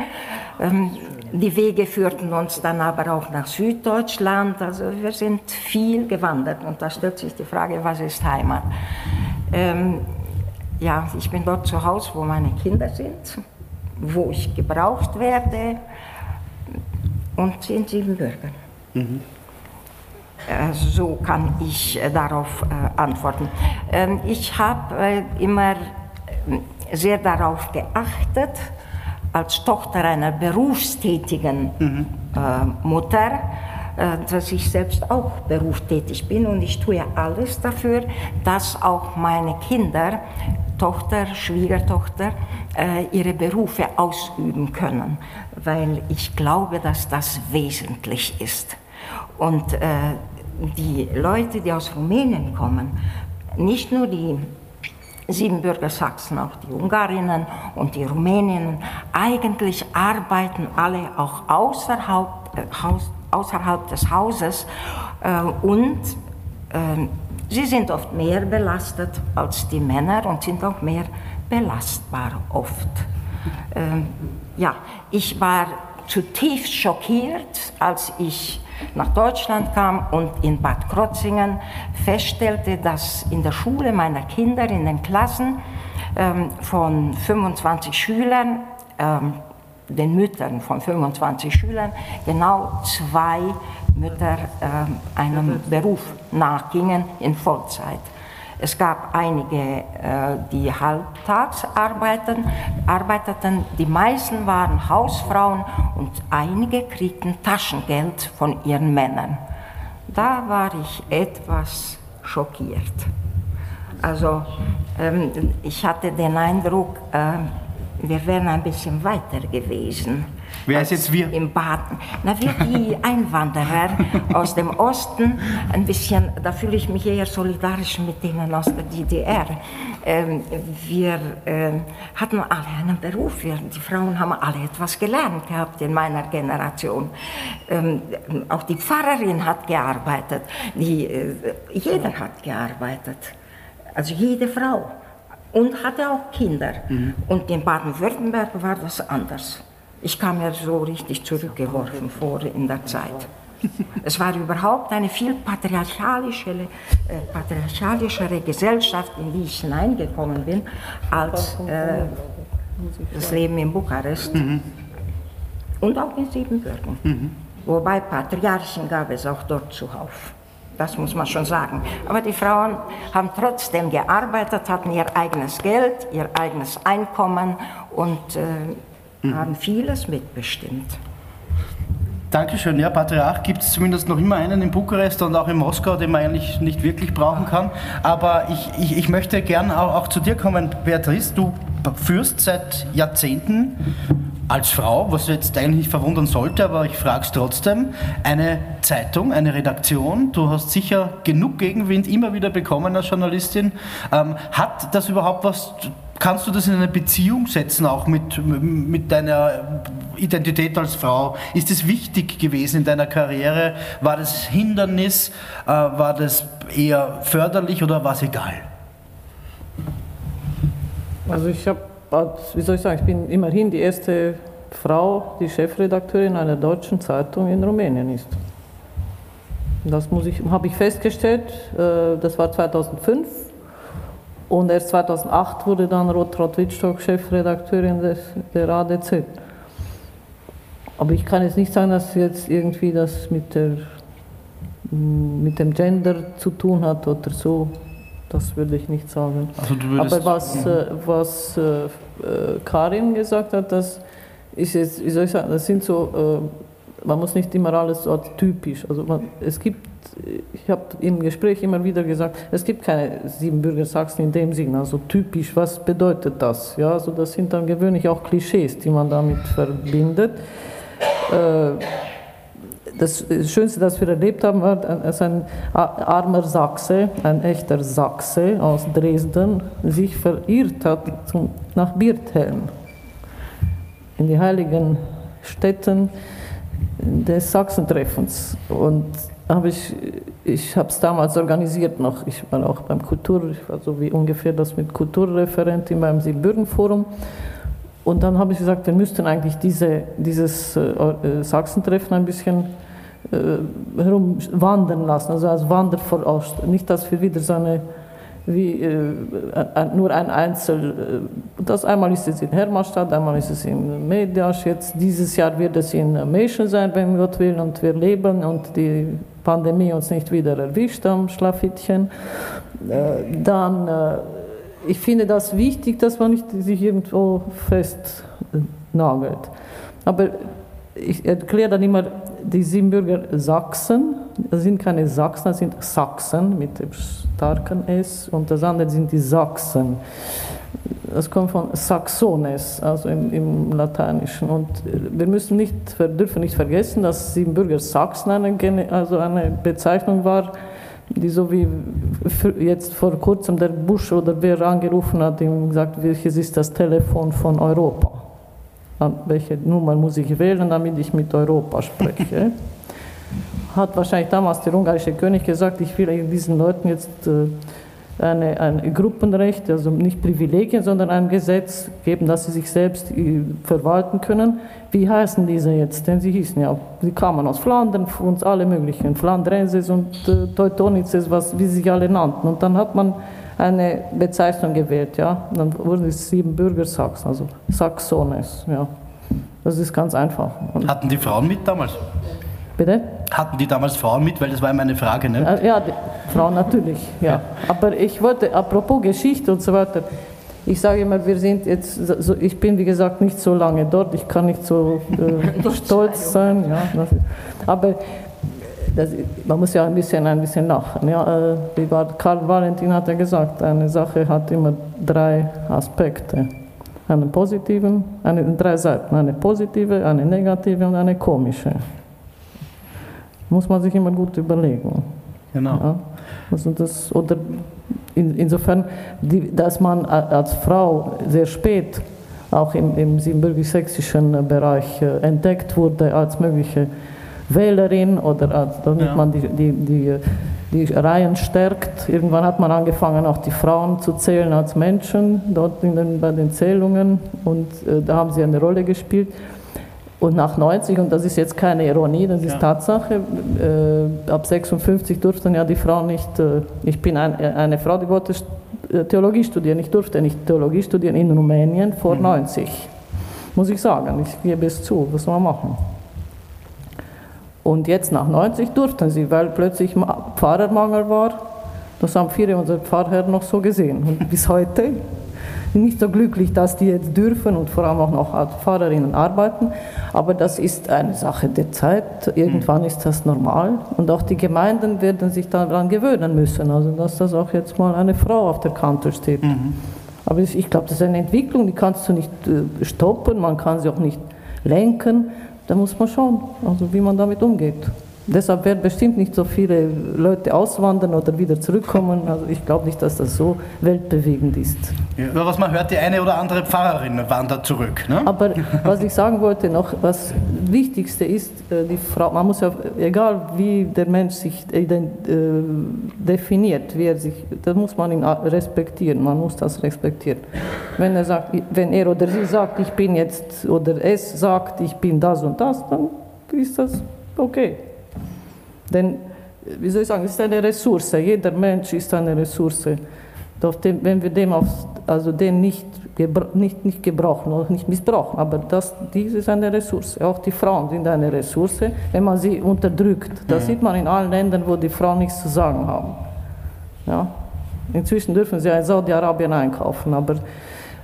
Ähm, die Wege führten uns dann aber auch nach Süddeutschland, also wir sind viel gewandert und da stellt sich die Frage, was ist Heimat? Ähm, ja, ich bin dort zu Hause, wo meine Kinder sind, wo ich gebraucht werde und in Siebenbürgen. Äh, So kann ich äh, darauf äh, antworten. Ähm, Ich habe immer sehr darauf geachtet, als Tochter einer berufstätigen Mutter, dass ich selbst auch berufstätig bin und ich tue alles dafür, dass auch meine Kinder, Tochter, Schwiegertochter, ihre Berufe ausüben können, weil ich glaube, dass das wesentlich ist. Und äh, die Leute, die aus Rumänien kommen, nicht nur die Siebenbürger Sachsen, auch die Ungarinnen und die Rumäninnen, eigentlich arbeiten alle auch außerhalb, äh, Haus, außerhalb des Hauses äh, und äh, sie sind oft mehr belastet als die Männer und sind auch mehr belastbar oft. Ja, ich war zutiefst schockiert, als ich nach Deutschland kam und in Bad Krotzingen feststellte, dass in der Schule meiner Kinder, in den Klassen ähm, von 25 Schülern, ähm, den Müttern von 25 Schülern, genau zwei Mütter ähm, einem Beruf nachgingen in Vollzeit. Es gab einige, äh, die halbtags arbeiteten, arbeiteten, die meisten waren Hausfrauen und einige kriegten Taschengeld von ihren Männern. Da war ich etwas schockiert. Also ähm, ich hatte den Eindruck, äh, wir wären ein bisschen weiter gewesen. Wer ist jetzt wir? Im Baden. Na, wir die <laughs> Einwanderer aus dem Osten, ein bisschen, da fühle ich mich eher solidarisch mit denen aus der DDR. Ähm, wir ähm, hatten alle einen Beruf, wir, die Frauen haben alle etwas gelernt gehabt in meiner Generation. Ähm, auch die Pfarrerin hat gearbeitet, die, äh, jeder hat gearbeitet, also jede Frau. Und hatte auch Kinder. Und in Baden-Württemberg war das anders. Ich kam mir so richtig zurückgeworfen vor in der Zeit. Es war überhaupt eine viel patriarchalischere, äh, patriarchalischere Gesellschaft, in die ich hineingekommen bin, als äh, das Leben in Bukarest und auch in Siebenbürgen. Wobei Patriarchen gab es auch dort zuhauf. Das muss man schon sagen. Aber die Frauen haben trotzdem gearbeitet, hatten ihr eigenes Geld, ihr eigenes Einkommen und äh, haben vieles mitbestimmt. Dankeschön. Ja, Patriarch gibt es zumindest noch immer einen in Bukarest und auch in Moskau, den man eigentlich nicht wirklich brauchen kann. Aber ich, ich, ich möchte gern auch, auch zu dir kommen, Beatrice. Du führst seit Jahrzehnten als Frau, was jetzt eigentlich nicht verwundern sollte, aber ich frage es trotzdem, eine Zeitung, eine Redaktion. Du hast sicher genug Gegenwind immer wieder bekommen als Journalistin. Ähm, hat das überhaupt was Kannst du das in eine Beziehung setzen, auch mit, mit deiner Identität als Frau? Ist es wichtig gewesen in deiner Karriere? War das Hindernis? Äh, war das eher förderlich oder war es egal? Also ich habe, wie soll ich sagen, ich bin immerhin die erste Frau, die Chefredakteurin einer deutschen Zeitung in Rumänien ist. Das ich, habe ich festgestellt, äh, das war 2005 und erst 2008 wurde dann Rotrot Wittstock Chefredakteurin des, der ADZ. Aber ich kann jetzt nicht sagen, dass jetzt irgendwie das mit, der, mit dem Gender zu tun hat oder so. Das würde ich nicht sagen. Also Aber was, äh, was äh, äh, Karin gesagt hat, das ist jetzt, wie soll ich sagen, das sind so, äh, man muss nicht immer alles so typisch. Also man, es gibt, ich habe im Gespräch immer wieder gesagt, es gibt keine Siebenbürger Sachsen in dem Sinne, also typisch, was bedeutet das? Ja, also das sind dann gewöhnlich auch Klischees, die man damit verbindet. Äh, das Schönste, das wir erlebt haben, war, dass ein armer Sachse, ein echter Sachse aus Dresden, sich verirrt hat zum, nach Birthelm, in die heiligen Städten des Sachsentreffens. Und hab ich, ich habe es damals organisiert noch. Ich war auch beim Kultur, ich war so wie ungefähr das mit Kulturreferent in meinem Siebenbürgen-Forum. Und dann habe ich gesagt, wir müssten eigentlich diese, dieses äh, äh Sachsentreffen ein bisschen äh, herumwandern lassen, also als Wandervorausstellung. Nicht, dass wir wieder so eine, wie, äh, nur ein Einzel, äh, das einmal ist es in Hermannstadt, einmal ist es in Mediasch, jetzt dieses Jahr wird es in Meschen sein, wenn Gott will, und wir leben und die Pandemie uns nicht wieder erwischt am Schlafittchen. Äh, dann, äh, ich finde das wichtig, dass man nicht sich irgendwo festnagelt. Aber ich erkläre dann immer, die Siebenbürger Sachsen, das sind keine Sachsen, das sind Sachsen mit dem starken S und das andere sind die Sachsen. Das kommt von Saxones, also im, im Lateinischen. Und wir müssen nicht, dürfen nicht vergessen, dass Siebenbürger Sachsen eine, also eine Bezeichnung war, die so wie jetzt vor kurzem der Bush oder wer angerufen hat, ihm gesagt, welches ist das Telefon von Europa welche Nummer muss ich wählen, damit ich mit Europa spreche. <laughs> Hat wahrscheinlich damals der ungarische König gesagt, ich will diesen Leuten jetzt äh, eine, ein Gruppenrecht, also nicht Privilegien, sondern ein Gesetz geben, dass sie sich selbst äh, verwalten können. Wie heißen diese jetzt? Denn sie hießen ja, sie kamen aus Flandern, uns alle möglichen, Flandrenses und äh, Teutonices, was, wie sie sich alle nannten. Und dann hat man eine Bezeichnung gewählt, ja. Dann wurden es sieben Bürgersachsen, also Saxones, ja. Das ist ganz einfach. Und Hatten die Frauen mit damals? Bitte? Hatten die damals Frauen mit, weil das war meine Frage, ne? Ja, die Frauen natürlich, ja. ja. Aber ich wollte, apropos Geschichte und so weiter, ich sage immer, wir sind jetzt, so, ich bin wie gesagt nicht so lange dort, ich kann nicht so äh, <laughs> stolz sein, ja. aber das, man muss ja ein bisschen, ein bisschen lachen. Ja, äh, wie war, Karl Valentin hat ja gesagt, eine Sache hat immer drei Aspekte. Einen positiven, eine, drei Seiten, eine positive, eine negative und eine komische. Muss man sich immer gut überlegen. Genau. Ja, also das, oder in, insofern, die, dass man als Frau sehr spät auch im, im siebenbürgisch-sächsischen Bereich äh, entdeckt wurde als mögliche Wählerin oder als, damit ja. man die, die, die, die Reihen stärkt. Irgendwann hat man angefangen, auch die Frauen zu zählen als Menschen dort den, bei den Zählungen und äh, da haben sie eine Rolle gespielt. Und nach 90, und das ist jetzt keine Ironie, das ist ja. Tatsache, äh, ab 56 durften ja die Frauen nicht, äh, ich bin ein, eine Frau, die wollte äh, Theologie studieren, ich durfte nicht Theologie studieren in Rumänien vor mhm. 90, muss ich sagen, ich gebe es zu, was soll man machen? Und jetzt nach 90 durften sie, weil plötzlich Pfarrermangel war. Das haben viele unserer Pfarrer noch so gesehen. Und bis heute nicht so glücklich, dass die jetzt dürfen und vor allem auch noch als Pfarrerinnen arbeiten. Aber das ist eine Sache der Zeit. Irgendwann ist das normal. Und auch die Gemeinden werden sich daran gewöhnen müssen. Also, dass das auch jetzt mal eine Frau auf der Kante steht. Mhm. Aber ich glaube, das ist eine Entwicklung, die kannst du nicht äh, stoppen, man kann sie auch nicht lenken. Da muss man schauen, also wie man damit umgeht. Deshalb werden bestimmt nicht so viele Leute auswandern oder wieder zurückkommen. Also ich glaube nicht, dass das so weltbewegend ist. Ja, was man hört, die eine oder andere Pfarrerin wandert zurück. Ne? Aber was ich sagen wollte noch, was Wichtigste ist, äh, die Frau, man muss ja, egal wie der Mensch sich äh, definiert, wie er sich, das muss man ihn respektieren, man muss das respektieren. Wenn er, sagt, wenn er oder sie sagt, ich bin jetzt, oder es sagt, ich bin das und das, dann ist das okay. Denn, wie soll ich sagen, es ist eine Ressource. Jeder Mensch ist eine Ressource. Dem, wenn wir dem auf, also den nicht, nicht, nicht gebrauchen oder nicht missbrauchen, aber das, dies ist eine Ressource. Auch die Frauen sind eine Ressource, wenn man sie unterdrückt. Das mhm. sieht man in allen Ländern, wo die Frauen nichts zu sagen haben. Ja? Inzwischen dürfen sie in Saudi-Arabien einkaufen, aber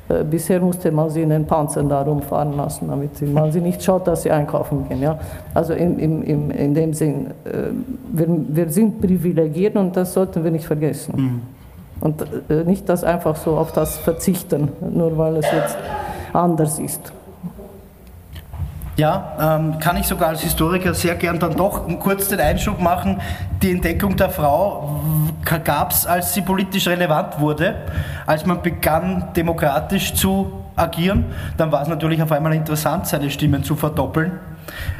bisher musste man sie in den Panzern da rumfahren lassen, damit sie, man sie nicht schaut, dass sie einkaufen gehen. Ja? Also in, in, in, in dem Sinn, äh, wir, wir sind privilegiert und das sollten wir nicht vergessen. Mhm. Und äh, nicht das einfach so auf das verzichten, nur weil es jetzt anders ist. Ja, ähm, kann ich sogar als Historiker sehr gern dann doch kurz den Einschub machen. Die Entdeckung der Frau gab es, als sie politisch relevant wurde, als man begann, demokratisch zu agieren. Dann war es natürlich auf einmal interessant, seine Stimmen zu verdoppeln,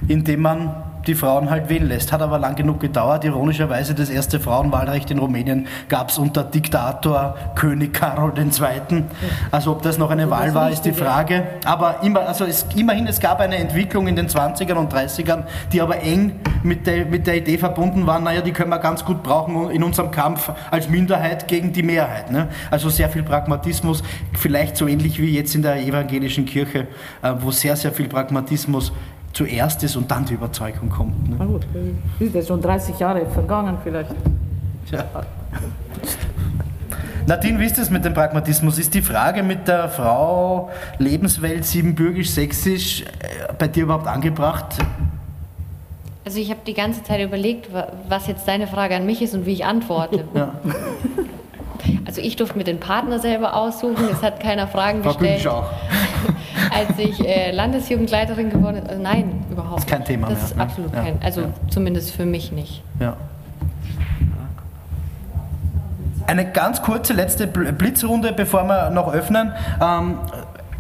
indem man die Frauen halt wählen lässt. Hat aber lang genug gedauert. Ironischerweise das erste Frauenwahlrecht in Rumänien gab es unter Diktator König Karol II. Also ob das noch eine Wahl war, ist die Frage. Aber immer, also es, immerhin, es gab eine Entwicklung in den 20ern und 30ern, die aber eng mit der, mit der Idee verbunden war, naja, die können wir ganz gut brauchen in unserem Kampf als Minderheit gegen die Mehrheit. Ne? Also sehr viel Pragmatismus, vielleicht so ähnlich wie jetzt in der evangelischen Kirche, äh, wo sehr, sehr viel Pragmatismus zuerst ist und dann die Überzeugung kommt. Ne? Na gut, ist jetzt schon 30 Jahre vergangen vielleicht. Ja. Nadine, wie ist das mit dem Pragmatismus? Ist die Frage mit der Frau Lebenswelt siebenbürgisch, sächsisch äh, bei dir überhaupt angebracht? Also ich habe die ganze Zeit überlegt, was jetzt deine Frage an mich ist und wie ich antworte. Ja. Also ich durfte mir den Partner selber aussuchen, es hat keiner Fragen gestellt. Ich auch. <laughs> Als ich äh, Landesjugendleiterin geworden bin, also nein, überhaupt. Das ist kein Thema Das mehr, ist ne? absolut ja. kein, also ja. zumindest für mich nicht. Ja. Eine ganz kurze letzte Blitzrunde, bevor wir noch öffnen. Ähm,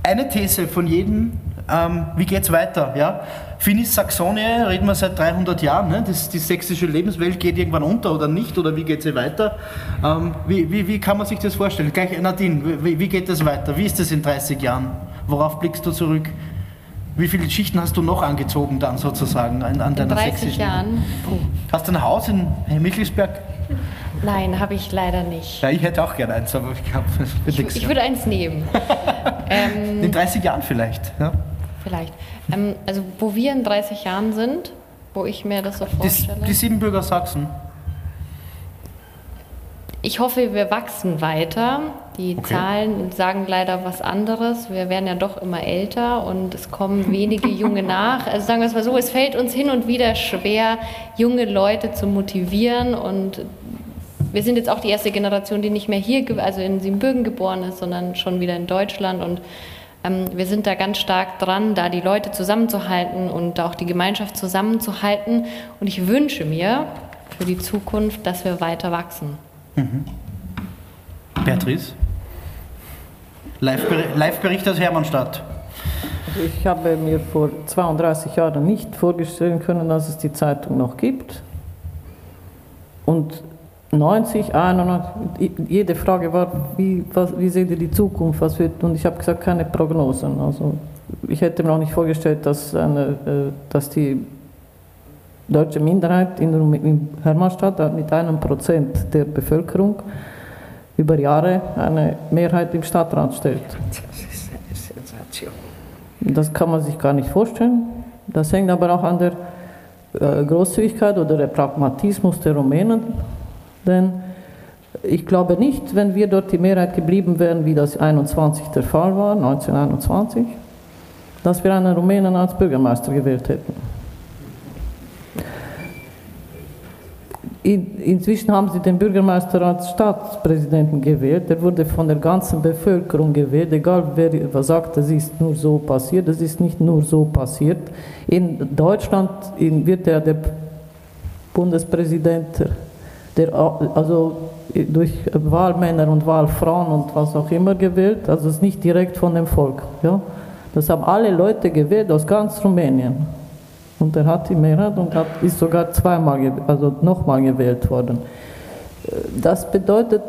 eine These von jedem, ähm, wie geht es weiter? Ja? Finis Saxonie reden wir seit 300 Jahren. Ne? Das, die sächsische Lebenswelt geht irgendwann unter oder nicht? Oder wie geht sie weiter? Ähm, wie, wie, wie, kann man sich das vorstellen? Gleich Nadine, wie, wie geht das weiter? Wie ist das in 30 Jahren? Worauf blickst du zurück? Wie viele Schichten hast du noch angezogen dann sozusagen an, an deiner in 30 sächsischen? Jahren. Hast du ein Haus in Michelsberg? Nein, habe ich leider nicht. Ja, ich hätte auch gerne eins, aber ich habe ich, ich würde eins nehmen. <laughs> ähm, in 30 Jahren vielleicht. Ja? Vielleicht. Ähm, also wo wir in 30 Jahren sind, wo ich mir das so vorstelle. Die, die Siebenbürger Sachsen. Ich hoffe, wir wachsen weiter. Die okay. Zahlen sagen leider was anderes. Wir werden ja doch immer älter und es kommen wenige <laughs> Junge nach. Also sagen wir es mal so, es fällt uns hin und wieder schwer, junge Leute zu motivieren und wir sind jetzt auch die erste Generation, die nicht mehr hier, also in Siebenbürgen geboren ist, sondern schon wieder in Deutschland und ähm, wir sind da ganz stark dran, da die Leute zusammenzuhalten und auch die Gemeinschaft zusammenzuhalten. Und ich wünsche mir für die Zukunft, dass wir weiter wachsen. Mhm. Beatrice? Live-Bericht aus Hermannstadt. Ich habe mir vor 32 Jahren nicht vorstellen können, dass es die Zeitung noch gibt. Und 90, 91, jede Frage war, wie, was, wie seht ihr die Zukunft, was wird, und ich habe gesagt, keine Prognosen. Also ich hätte mir auch nicht vorgestellt, dass, eine, äh, dass die deutsche Minderheit in, in Hermannstadt mit einem Prozent der Bevölkerung über Jahre eine Mehrheit im Stadtrat stellt. Das ist eine Sensation. Das kann man sich gar nicht vorstellen. Das hängt aber auch an der äh, Großzügigkeit oder der Pragmatismus der Rumänen denn ich glaube nicht, wenn wir dort die Mehrheit geblieben wären, wie das 21 der Fall war, 1921, dass wir einen Rumänen als Bürgermeister gewählt hätten. Inzwischen haben sie den Bürgermeister als Staatspräsidenten gewählt. Der wurde von der ganzen Bevölkerung gewählt, egal wer sagt, das ist nur so passiert. Das ist nicht nur so passiert. In Deutschland wird der, der Bundespräsident der, also durch Wahlmänner und Wahlfrauen und was auch immer gewählt, also ist nicht direkt von dem Volk. Ja? Das haben alle Leute gewählt aus ganz Rumänien. Und er hat die Mehrheit und hat, ist sogar zweimal, also nochmal gewählt worden. Das bedeutet,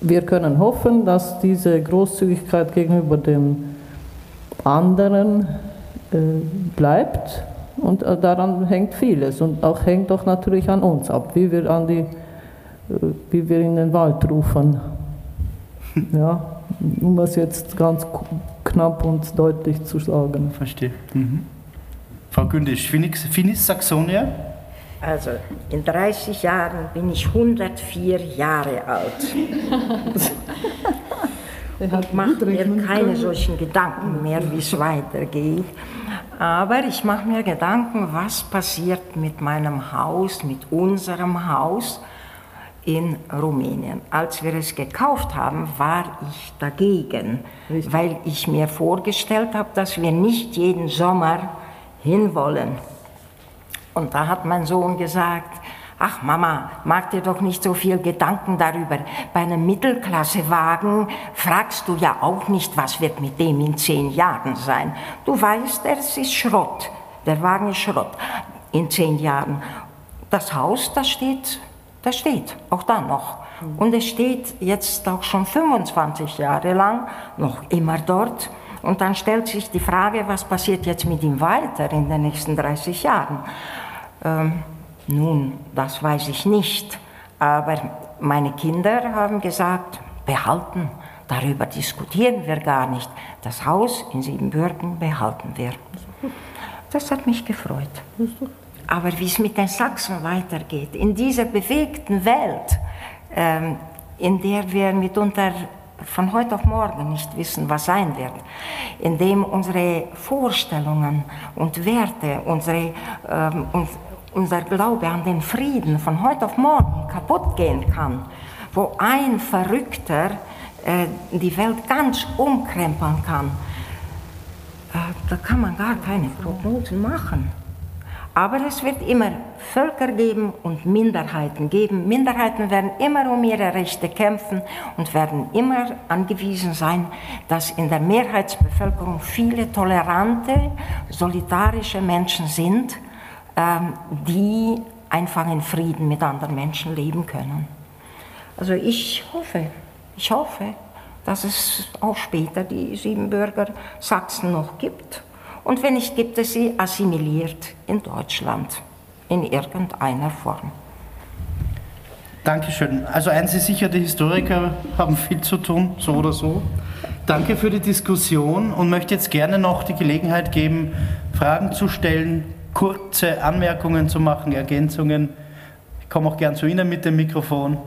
wir können hoffen, dass diese Großzügigkeit gegenüber dem anderen äh, bleibt und äh, daran hängt vieles und auch hängt doch natürlich an uns ab, wie wir an die wie wir in den Wald rufen. <laughs> Ja, um es jetzt ganz knapp und deutlich zu sagen. Verstehe. Mhm. Frau Gündisch, Finis, Saxonia? Also in 30 Jahren bin ich 104 Jahre alt. <laughs> und mache mir keine solchen Gedanken mehr, wie es weitergeht. Aber ich mache mir Gedanken, was passiert mit meinem Haus, mit unserem Haus in Rumänien. Als wir es gekauft haben, war ich dagegen, Richtig. weil ich mir vorgestellt habe, dass wir nicht jeden Sommer hinwollen. Und da hat mein Sohn gesagt, ach Mama, mach dir doch nicht so viel Gedanken darüber. Bei einem Mittelklassewagen fragst du ja auch nicht, was wird mit dem in zehn Jahren sein. Du weißt, es ist Schrott. Der Wagen ist Schrott in zehn Jahren. Das Haus, das steht das steht, auch dann noch. Und es steht jetzt auch schon 25 Jahre lang noch immer dort. Und dann stellt sich die Frage, was passiert jetzt mit ihm weiter in den nächsten 30 Jahren? Ähm, nun, das weiß ich nicht. Aber meine Kinder haben gesagt, behalten. Darüber diskutieren wir gar nicht. Das Haus in Siebenbürgen behalten wir. Das hat mich gefreut. Aber wie es mit den Sachsen weitergeht, in dieser bewegten Welt, ähm, in der wir mitunter von heute auf morgen nicht wissen, was sein wird, in dem unsere Vorstellungen und Werte, unsere, ähm, unser Glaube an den Frieden von heute auf morgen kaputt gehen kann, wo ein Verrückter äh, die Welt ganz umkrempeln kann, äh, da kann man gar keine Prognosen machen. Aber es wird immer Völker geben und Minderheiten geben. Minderheiten werden immer um ihre Rechte kämpfen und werden immer angewiesen sein, dass in der Mehrheitsbevölkerung viele tolerante, solidarische Menschen sind, ähm, die einfach in Frieden mit anderen Menschen leben können. Also ich hoffe, ich hoffe, dass es auch später die Siebenbürger Sachsen noch gibt und wenn nicht, gibt es sie assimiliert in Deutschland in irgendeiner Form. Dankeschön. Also eins ist sicher, die Historiker haben viel zu tun, so oder so. Danke für die Diskussion und möchte jetzt gerne noch die Gelegenheit geben, Fragen zu stellen, kurze Anmerkungen zu machen, Ergänzungen. Ich komme auch gern zu Ihnen mit dem Mikrofon.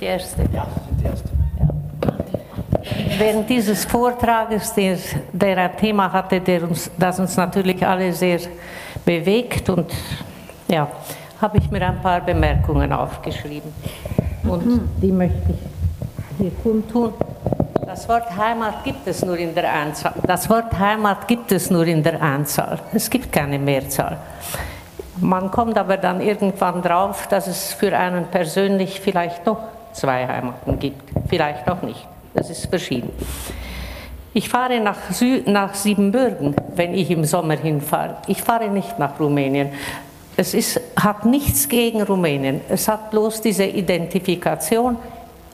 Die Erste? Ja, Sie sind die Erste. Während dieses Vortrages, der, der ein Thema hatte, der uns, das uns natürlich alle sehr bewegt, und ja, habe ich mir ein paar Bemerkungen aufgeschrieben. Und mhm. die möchte ich hier kundtun. Das Wort Heimat gibt es nur in der Anzahl. Das Wort Heimat gibt es nur in der Anzahl. Es gibt keine Mehrzahl. Man kommt aber dann irgendwann drauf, dass es für einen persönlich vielleicht doch zwei Heimaten gibt. Vielleicht auch nicht. Das ist verschieden. Ich fahre nach, Sü nach Siebenbürgen, wenn ich im Sommer hinfahre. Ich fahre nicht nach Rumänien. Es ist, hat nichts gegen Rumänien. Es hat bloß diese Identifikation.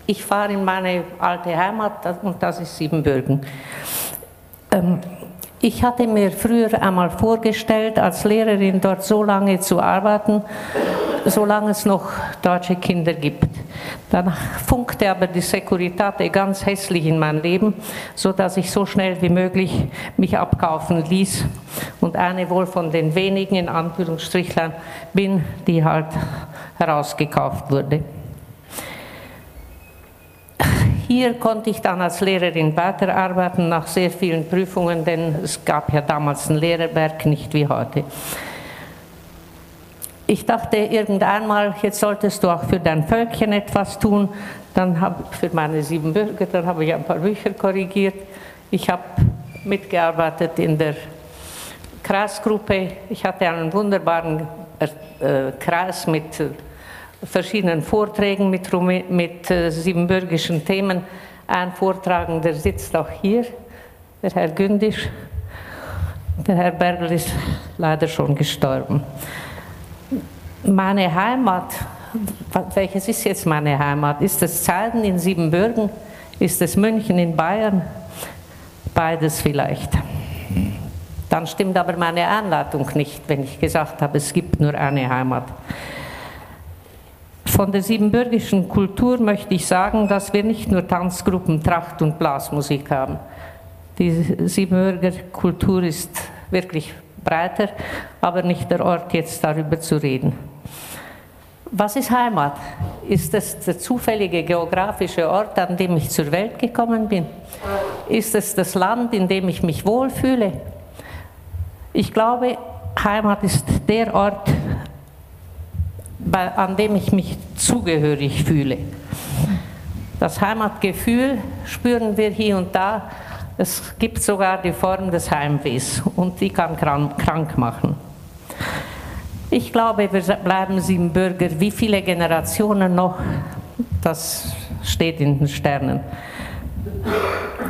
Ich fahre in meine alte Heimat und das ist Siebenbürgen. Ähm, ich hatte mir früher einmal vorgestellt, als Lehrerin dort so lange zu arbeiten, solange es noch deutsche Kinder gibt. Dann funkte aber die Securitate ganz hässlich in mein Leben, so dass ich so schnell wie möglich mich abkaufen ließ und eine wohl von den wenigen in Anführungsstrichlein bin, die halt herausgekauft wurde. Hier konnte ich dann als Lehrerin weiterarbeiten nach sehr vielen Prüfungen, denn es gab ja damals ein Lehrerberg, nicht wie heute ich dachte irgendeinmal, jetzt solltest du auch für dein Völkchen etwas tun. Dann habe für meine sieben Bürger, dann habe ich ein paar Bücher korrigiert. Ich habe mitgearbeitet in der Kreisgruppe. Ich hatte einen wunderbaren äh, Kreis mit verschiedenen Vorträgen mit, mit äh, siebenbürgischen Themen. Ein Vortragender sitzt auch hier, der Herr Gündisch. Der Herr Bergel ist leider schon gestorben meine Heimat, welches ist jetzt meine Heimat? Ist es Zeiden in Siebenbürgen? Ist es München in Bayern? Beides vielleicht. Dann stimmt aber meine Anleitung nicht, wenn ich gesagt habe, es gibt nur eine Heimat. Von der siebenbürgischen Kultur möchte ich sagen, dass wir nicht nur Tanzgruppen, Tracht und Blasmusik haben. Die Siebenbürger Kultur ist wirklich breiter, aber nicht der Ort, jetzt darüber zu reden. Was ist Heimat? Ist es der zufällige geografische Ort, an dem ich zur Welt gekommen bin? Ist es das Land, in dem ich mich wohlfühle? Ich glaube, Heimat ist der Ort, an dem ich mich zugehörig fühle. Das Heimatgefühl spüren wir hier und da. Es gibt sogar die Form des Heimwehs und die kann krank machen. Ich glaube, wir bleiben Siebenbürger. Wie viele Generationen noch? Das steht in den Sternen.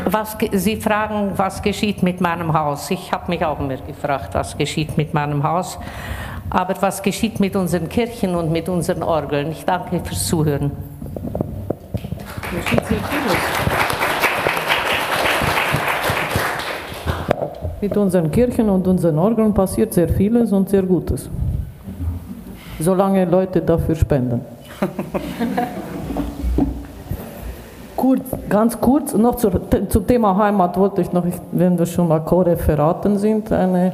Was, Sie fragen, was geschieht mit meinem Haus? Ich habe mich auch immer gefragt, was geschieht mit meinem Haus. Aber was geschieht mit unseren Kirchen und mit unseren Orgeln? Ich danke fürs Zuhören. Mit unseren Kirchen und unseren Orgeln passiert sehr vieles und sehr Gutes. Solange Leute dafür spenden. <laughs> kurz, ganz kurz, noch zur, zum Thema Heimat wollte ich noch, wenn wir schon mal Co-Referaten sind, eine,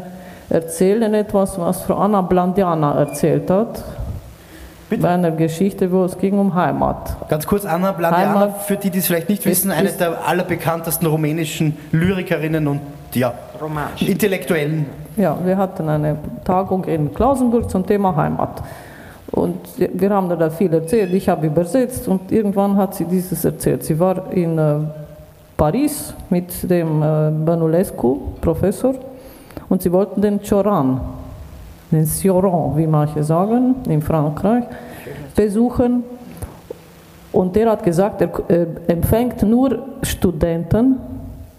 erzählen etwas, was Frau Anna Blandiana erzählt hat. Bitte? Bei einer Geschichte, wo es ging um Heimat. Ganz kurz, Anna Blandiana, Heimat für die, die es vielleicht nicht wissen, eine der allerbekanntesten rumänischen Lyrikerinnen und ja, Intellektuellen. Ja, wir hatten eine Tagung in Klausenburg zum Thema Heimat. Und wir haben da viel erzählt, ich habe übersetzt und irgendwann hat sie dieses erzählt. Sie war in äh, Paris mit dem äh, Banulescu, Professor, und sie wollten den Choran, den Sioran, wie manche sagen, in Frankreich, besuchen. Und der hat gesagt, er äh, empfängt nur Studenten,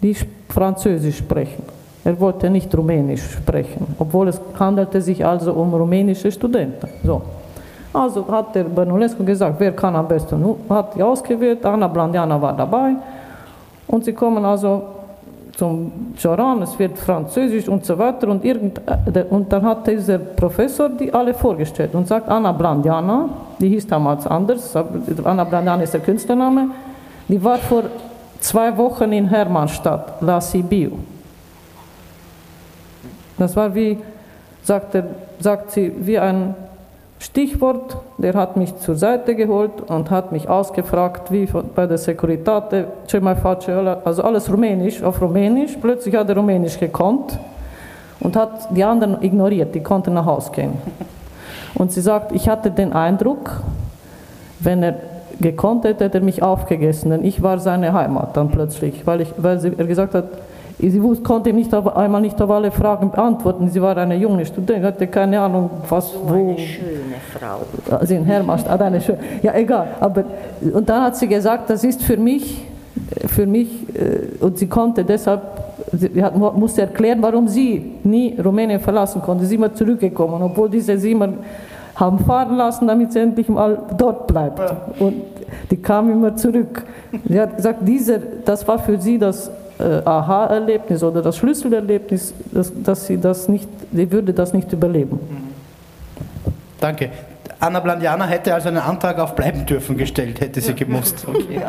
die Französisch sprechen. Er wollte nicht Rumänisch sprechen, obwohl es handelte sich also um rumänische Studenten. So. Also hat der Bernulescu gesagt, wer kann am besten, hat die ausgewählt, Anna Blandiana war dabei und sie kommen also zum Joran, es wird Französisch und so weiter und, irgend, äh, und dann hat dieser Professor die alle vorgestellt und sagt, Anna Blandiana, die hieß damals anders, Anna Blandiana ist der Künstlername, die war vor zwei Wochen in Hermannstadt, La Sibiu. Das war wie, sagt, er, sagt sie, wie ein Stichwort, der hat mich zur Seite geholt und hat mich ausgefragt, wie bei der Securitate, also alles Rumänisch, auf Rumänisch. Plötzlich hat er Rumänisch gekonnt und hat die anderen ignoriert, die konnten nach Hause gehen. Und sie sagt, ich hatte den Eindruck, wenn er gekonnt hätte, hätte er mich aufgegessen, denn ich war seine Heimat dann plötzlich, weil, ich, weil sie, er gesagt hat, Sie konnte ihm nicht auf, einmal nicht auf alle Fragen beantworten. Sie war eine junge Studentin, hatte keine Ahnung, was, so wo. Eine schöne Frau. Also in Hermannstadt, eine schöne. Ja, egal. Aber, und dann hat sie gesagt, das ist für mich, für mich, äh, und sie konnte deshalb, sie hat, musste erklären, warum sie nie Rumänien verlassen konnte. Sie ist immer zurückgekommen, obwohl diese sie immer haben fahren lassen, damit sie endlich mal dort bleibt. Und die kam immer zurück. Sie hat gesagt, diese, das war für sie das Aha-Erlebnis oder das Schlüsselerlebnis, dass, dass sie das nicht, sie würde das nicht überleben. Danke. Anna Blandiana hätte also einen Antrag auf Bleiben dürfen gestellt, hätte sie gemusst. <laughs> Okay.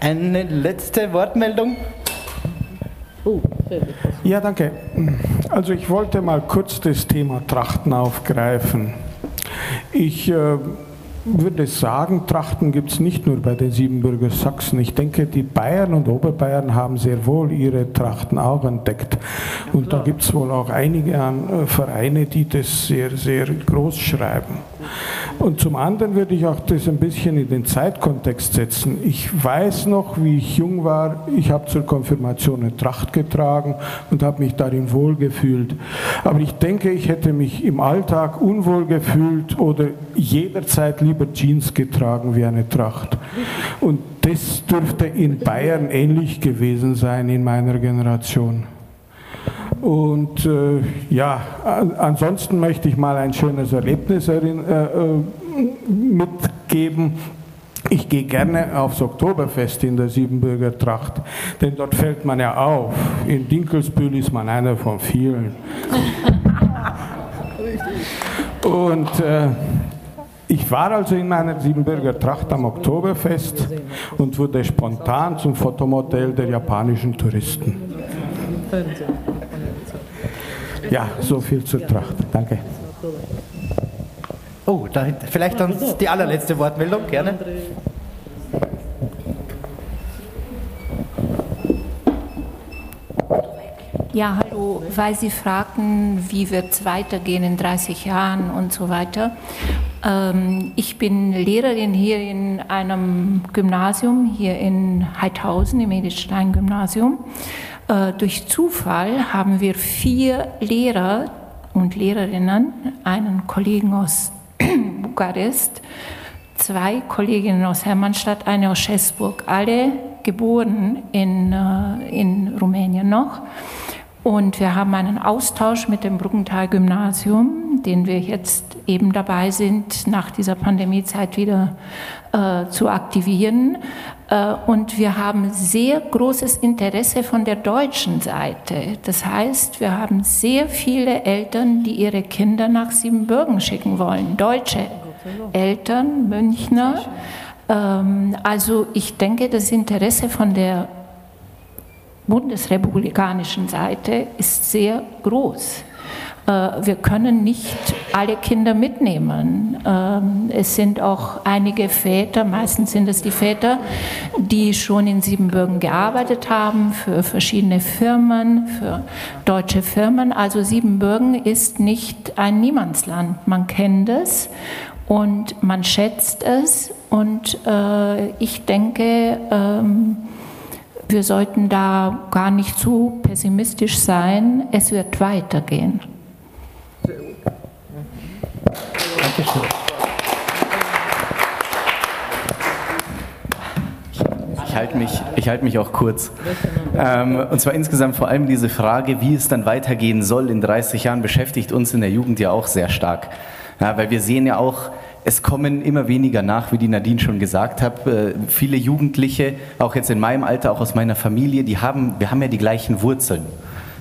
Eine letzte Wortmeldung. Oh, ja, danke. Also ich wollte mal kurz das Thema Trachten aufgreifen. Ich äh, würde sagen, Trachten gibt es nicht nur bei den Siebenbürger Sachsen. Ich denke, die Bayern und Oberbayern haben sehr wohl ihre Trachten auch entdeckt. Und da gibt es wohl auch einige äh, Vereine, die das sehr, sehr groß schreiben. Und zum anderen würde ich auch das ein bisschen in den Zeitkontext setzen. Ich weiß noch, wie ich jung war, ich habe zur Konfirmation eine Tracht getragen und habe mich darin wohlgefühlt. Aber ich denke, ich hätte mich im Alltag unwohl gefühlt oder jederzeit lieber Jeans getragen wie eine Tracht. Und das dürfte in Bayern ähnlich gewesen sein in meiner Generation. Und äh, ja, ansonsten möchte ich mal ein schönes Erlebnis äh, äh, mitgeben. Ich gehe gerne aufs Oktoberfest in der Siebenbürger Tracht, denn dort fällt man ja auf. In Dinkelsbühl ist man einer von vielen. Und äh, Ich war also in meiner Siebenbürger Tracht am Oktoberfest und wurde spontan zum Fotomodell der japanischen Touristen. Ja, so viel zur Tracht. Danke. Oh, dahinter. Vielleicht dann die allerletzte Wortmeldung, gerne. Ja, hallo, weil Sie fragten, wie wird es weitergehen in 30 Jahren und so weiter. Ähm, ich bin Lehrerin hier in einem Gymnasium, hier in Heidhausen, im Edithstein-Gymnasium. Äh, durch Zufall haben wir vier Lehrer und Lehrerinnen, einen Kollegen aus <clears throat> Bukarest, zwei Kolleginnen aus Hermannstadt, eine aus Schäßburg, alle geboren in, äh, in Rumänien noch. Und wir haben einen Austausch mit dem Bruggenthal-Gymnasium, den wir jetzt eben dabei sind, nach dieser Pandemiezeit wieder äh, zu aktivieren. Äh, und wir haben sehr großes Interesse von der deutschen Seite. Das heißt, wir haben sehr viele Eltern, die ihre Kinder nach Siebenbürgen schicken wollen. Deutsche Eltern, Münchner. Ähm, also ich denke, das Interesse von der bundesrepublikanischen Seite ist sehr groß. Äh, wir können nicht alle Kinder mitnehmen. Ähm, es sind auch einige Väter, meistens sind es die Väter, die schon in Siebenbürgen gearbeitet haben für verschiedene Firmen, für deutsche Firmen. Also Siebenbürgen ist nicht ein Niemandsland. Man kennt es und man schätzt es. Und äh, ich denke, ähm, wir sollten da gar nicht zu pessimistisch sein. Es wird weitergehen. Dankeschön. Ich halte mich, ich halte mich auch kurz. Ähm, und zwar insgesamt vor allem diese Frage, wie es dann weitergehen soll in 30 Jahren, beschäftigt uns in der Jugend ja auch sehr stark. Ja, weil wir sehen ja auch, es kommen immer weniger nach, wie die Nadine schon gesagt hat. Äh, viele Jugendliche, auch jetzt in meinem Alter, auch aus meiner Familie, die haben, wir haben ja die gleichen Wurzeln.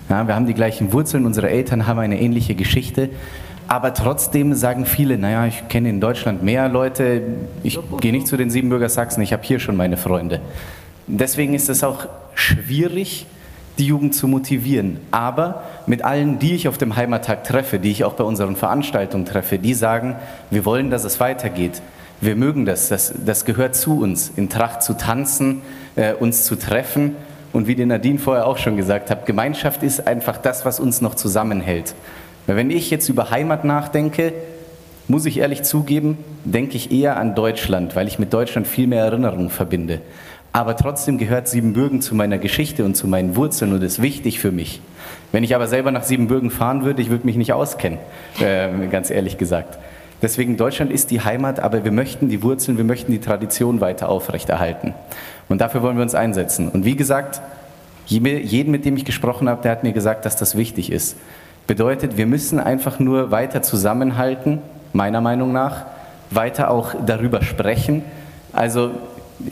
Ja, wir haben die gleichen Wurzeln, unsere Eltern haben eine ähnliche Geschichte. Aber trotzdem sagen viele, naja, ich kenne in Deutschland mehr Leute, ich gehe nicht zu den Siebenbürger Sachsen, ich habe hier schon meine Freunde. Deswegen ist es auch schwierig, die Jugend zu motivieren. Aber mit allen, die ich auf dem Heimattag treffe, die ich auch bei unseren Veranstaltungen treffe, die sagen, wir wollen, dass es weitergeht. Wir mögen das, das, das gehört zu uns, in Tracht zu tanzen, äh, uns zu treffen. Und wie die Nadine vorher auch schon gesagt hat, Gemeinschaft ist einfach das, was uns noch zusammenhält. Wenn ich jetzt über Heimat nachdenke, muss ich ehrlich zugeben, denke ich eher an Deutschland, weil ich mit Deutschland viel mehr Erinnerungen verbinde. Aber trotzdem gehört Siebenbürgen zu meiner Geschichte und zu meinen Wurzeln und ist wichtig für mich. Wenn ich aber selber nach Siebenbürgen fahren würde, ich würde mich nicht auskennen, äh, ganz ehrlich gesagt. Deswegen Deutschland ist die Heimat, aber wir möchten die Wurzeln, wir möchten die Tradition weiter aufrechterhalten. Und dafür wollen wir uns einsetzen. Und wie gesagt, jeden, mit dem ich gesprochen habe, der hat mir gesagt, dass das wichtig ist. Bedeutet, wir müssen einfach nur weiter zusammenhalten, meiner Meinung nach, weiter auch darüber sprechen. Also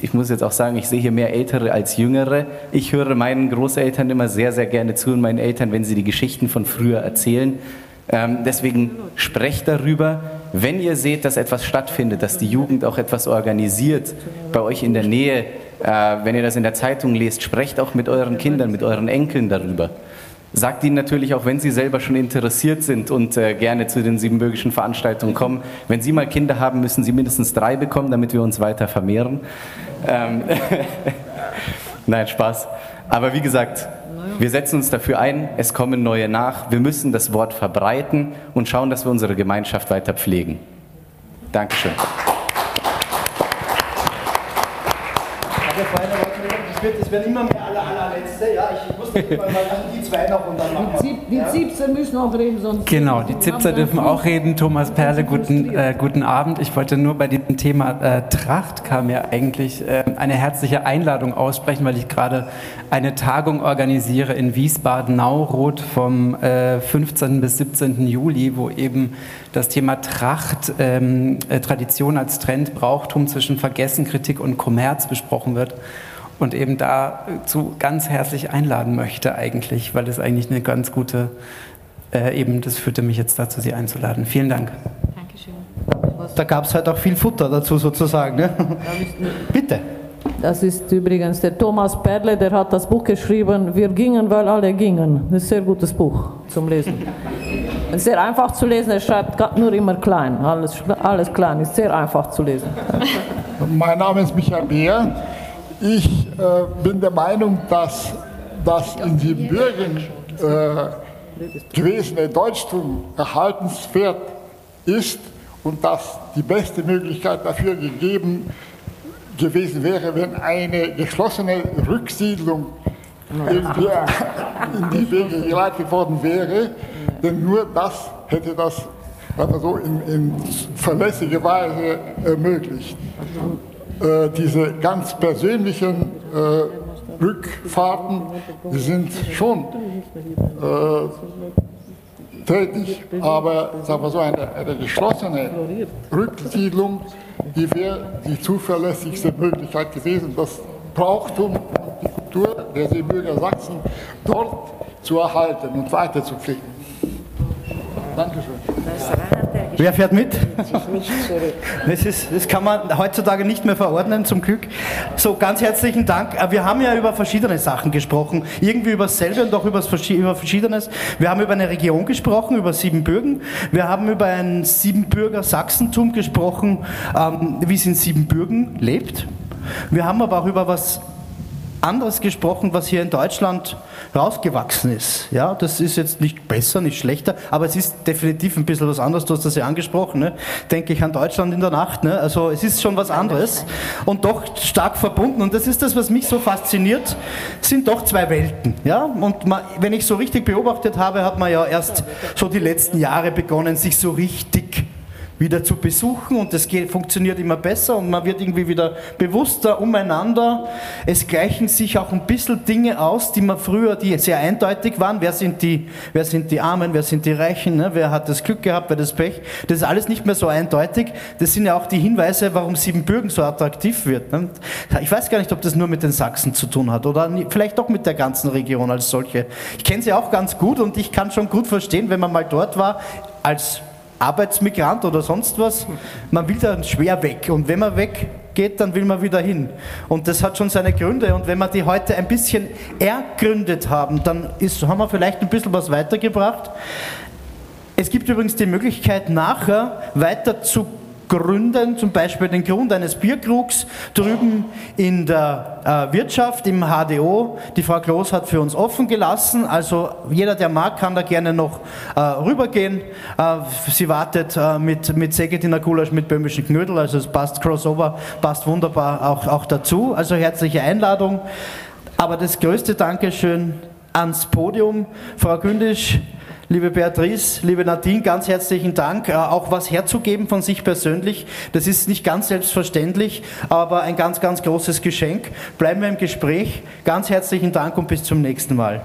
ich muss jetzt auch sagen, ich sehe hier mehr Ältere als Jüngere. Ich höre meinen Großeltern immer sehr, sehr gerne zu und meinen Eltern, wenn sie die Geschichten von früher erzählen. Ähm, deswegen sprecht darüber. Wenn ihr seht, dass etwas stattfindet, dass die Jugend auch etwas organisiert bei euch in der Nähe, äh, wenn ihr das in der Zeitung lest, sprecht auch mit euren Kindern, mit euren Enkeln darüber. Sagt ihnen natürlich auch, wenn sie selber schon interessiert sind und äh, gerne zu den siebenbürgischen Veranstaltungen kommen, wenn sie mal Kinder haben, müssen sie mindestens drei bekommen, damit wir uns weiter vermehren. Ähm <laughs> Nein, Spaß. Aber wie gesagt, wir setzen uns dafür ein, es kommen neue nach. Wir müssen das Wort verbreiten und schauen, dass wir unsere Gemeinschaft weiter pflegen. Dankeschön. Es werden immer mehr aller, allerletzte. Ja, ich muss nicht mal die zwei noch und dann machen. Die ja. Ziebser müssen auch reden, sonst. Genau, die Zipser dürfen auch reden. Thomas Perle, guten, äh, guten Abend. Ich wollte nur bei diesem Thema äh, Tracht kam ja eigentlich äh, eine herzliche Einladung aussprechen, weil ich gerade eine Tagung organisiere in Wiesbaden-Nauroth vom äh, 15. bis 17. Juli, wo eben das Thema Tracht, ähm, äh, Tradition als Trend, Brauchtum zwischen Vergessen, Kritik und Kommerz besprochen wird und eben dazu ganz herzlich einladen möchte eigentlich, weil es eigentlich eine ganz gute, äh, eben das führte mich jetzt dazu, Sie einzuladen. Vielen Dank. Dankeschön. da gab es halt auch viel Futter dazu sozusagen. Ne? <laughs> Bitte. Das ist übrigens der Thomas Perle, der hat das Buch geschrieben, Wir gingen, weil alle gingen. Das ist ein sehr gutes Buch zum Lesen. Sehr einfach zu lesen, er schreibt nur immer klein, alles, alles klein, ist sehr einfach zu lesen. Mein Name ist Michael Beer. Ich äh, bin der Meinung, dass das in Siebenbürgen äh, gewesene Deutschtum erhaltenswert ist und dass die beste Möglichkeit dafür gegeben gewesen wäre, wenn eine geschlossene Rücksiedlung irgendwie in die Wege geleitet worden wäre, denn nur das hätte das also in, in verlässlicher Weise ermöglicht. Äh, diese ganz persönlichen äh, Rückfahrten, die sind schon äh, tätig, aber sagen wir so, eine, eine geschlossene Rücksiedlung, die wäre die zuverlässigste Möglichkeit gewesen, das Brauchtum und die Kultur der Seebürger Sachsen dort zu erhalten und weiterzupflegen. Dankeschön. Wer fährt mit? Das, ist, das kann man heutzutage nicht mehr verordnen, zum Glück. So, ganz herzlichen Dank. Äh, wir haben ja über verschiedene Sachen gesprochen. Irgendwie über dasselbe und auch über Verschiedenes. Wir haben über eine Region gesprochen, über Siebenbürgen. Wir haben über ein Siebenbürger Sachsentum gesprochen, ähm, wie es in Siebenbürgen lebt. Wir haben aber auch über was anderes gesprochen, was hier in Deutschland rausgewachsen ist. Ja, das ist jetzt nicht besser, nicht schlechter, aber es ist definitiv ein bisschen was anderes. Du hast das ja angesprochen. Ne? Denke ich an Deutschland in der Nacht. Ne? Also es ist schon was anderes und doch stark verbunden. Und das ist das, was mich so fasziniert, sind doch zwei Welten. Ja? Und man, wenn ich so richtig beobachtet habe, hat man ja erst so die letzten Jahre begonnen, sich so richtig wieder zu besuchen und es funktioniert immer besser und man wird irgendwie wieder bewusster umeinander. Es gleichen sich auch ein bisschen Dinge aus, die man früher, die sehr eindeutig waren. Wer sind die, wer sind die Armen, wer sind die Reichen, ne? wer hat das Glück gehabt, wer das Pech. Das ist alles nicht mehr so eindeutig. Das sind ja auch die Hinweise, warum Siebenbürgen so attraktiv wird. Ne? Ich weiß gar nicht, ob das nur mit den Sachsen zu tun hat oder vielleicht doch mit der ganzen Region als solche. Ich kenne sie auch ganz gut und ich kann schon gut verstehen, wenn man mal dort war, als Arbeitsmigrant oder sonst was, man will dann schwer weg. Und wenn man weggeht, dann will man wieder hin. Und das hat schon seine Gründe. Und wenn wir die heute ein bisschen ergründet haben, dann ist, haben wir vielleicht ein bisschen was weitergebracht. Es gibt übrigens die Möglichkeit, nachher weiter zu gründen, zum Beispiel den Grund eines Bierkrugs drüben in der äh, Wirtschaft, im HDO. Die Frau Kloß hat für uns offen gelassen, also jeder, der mag, kann da gerne noch äh, rübergehen. Äh, sie wartet äh, mit, mit Segediner Gulasch mit böhmischen Knödel, also es passt Crossover, passt wunderbar auch, auch dazu. Also herzliche Einladung. Aber das größte Dankeschön ans Podium, Frau Gündisch, Liebe Beatrice, liebe Nadine, ganz herzlichen Dank. Äh, auch was herzugeben von sich persönlich, das ist nicht ganz selbstverständlich, aber ein ganz, ganz großes Geschenk. Bleiben wir im Gespräch. Ganz herzlichen Dank und bis zum nächsten Mal.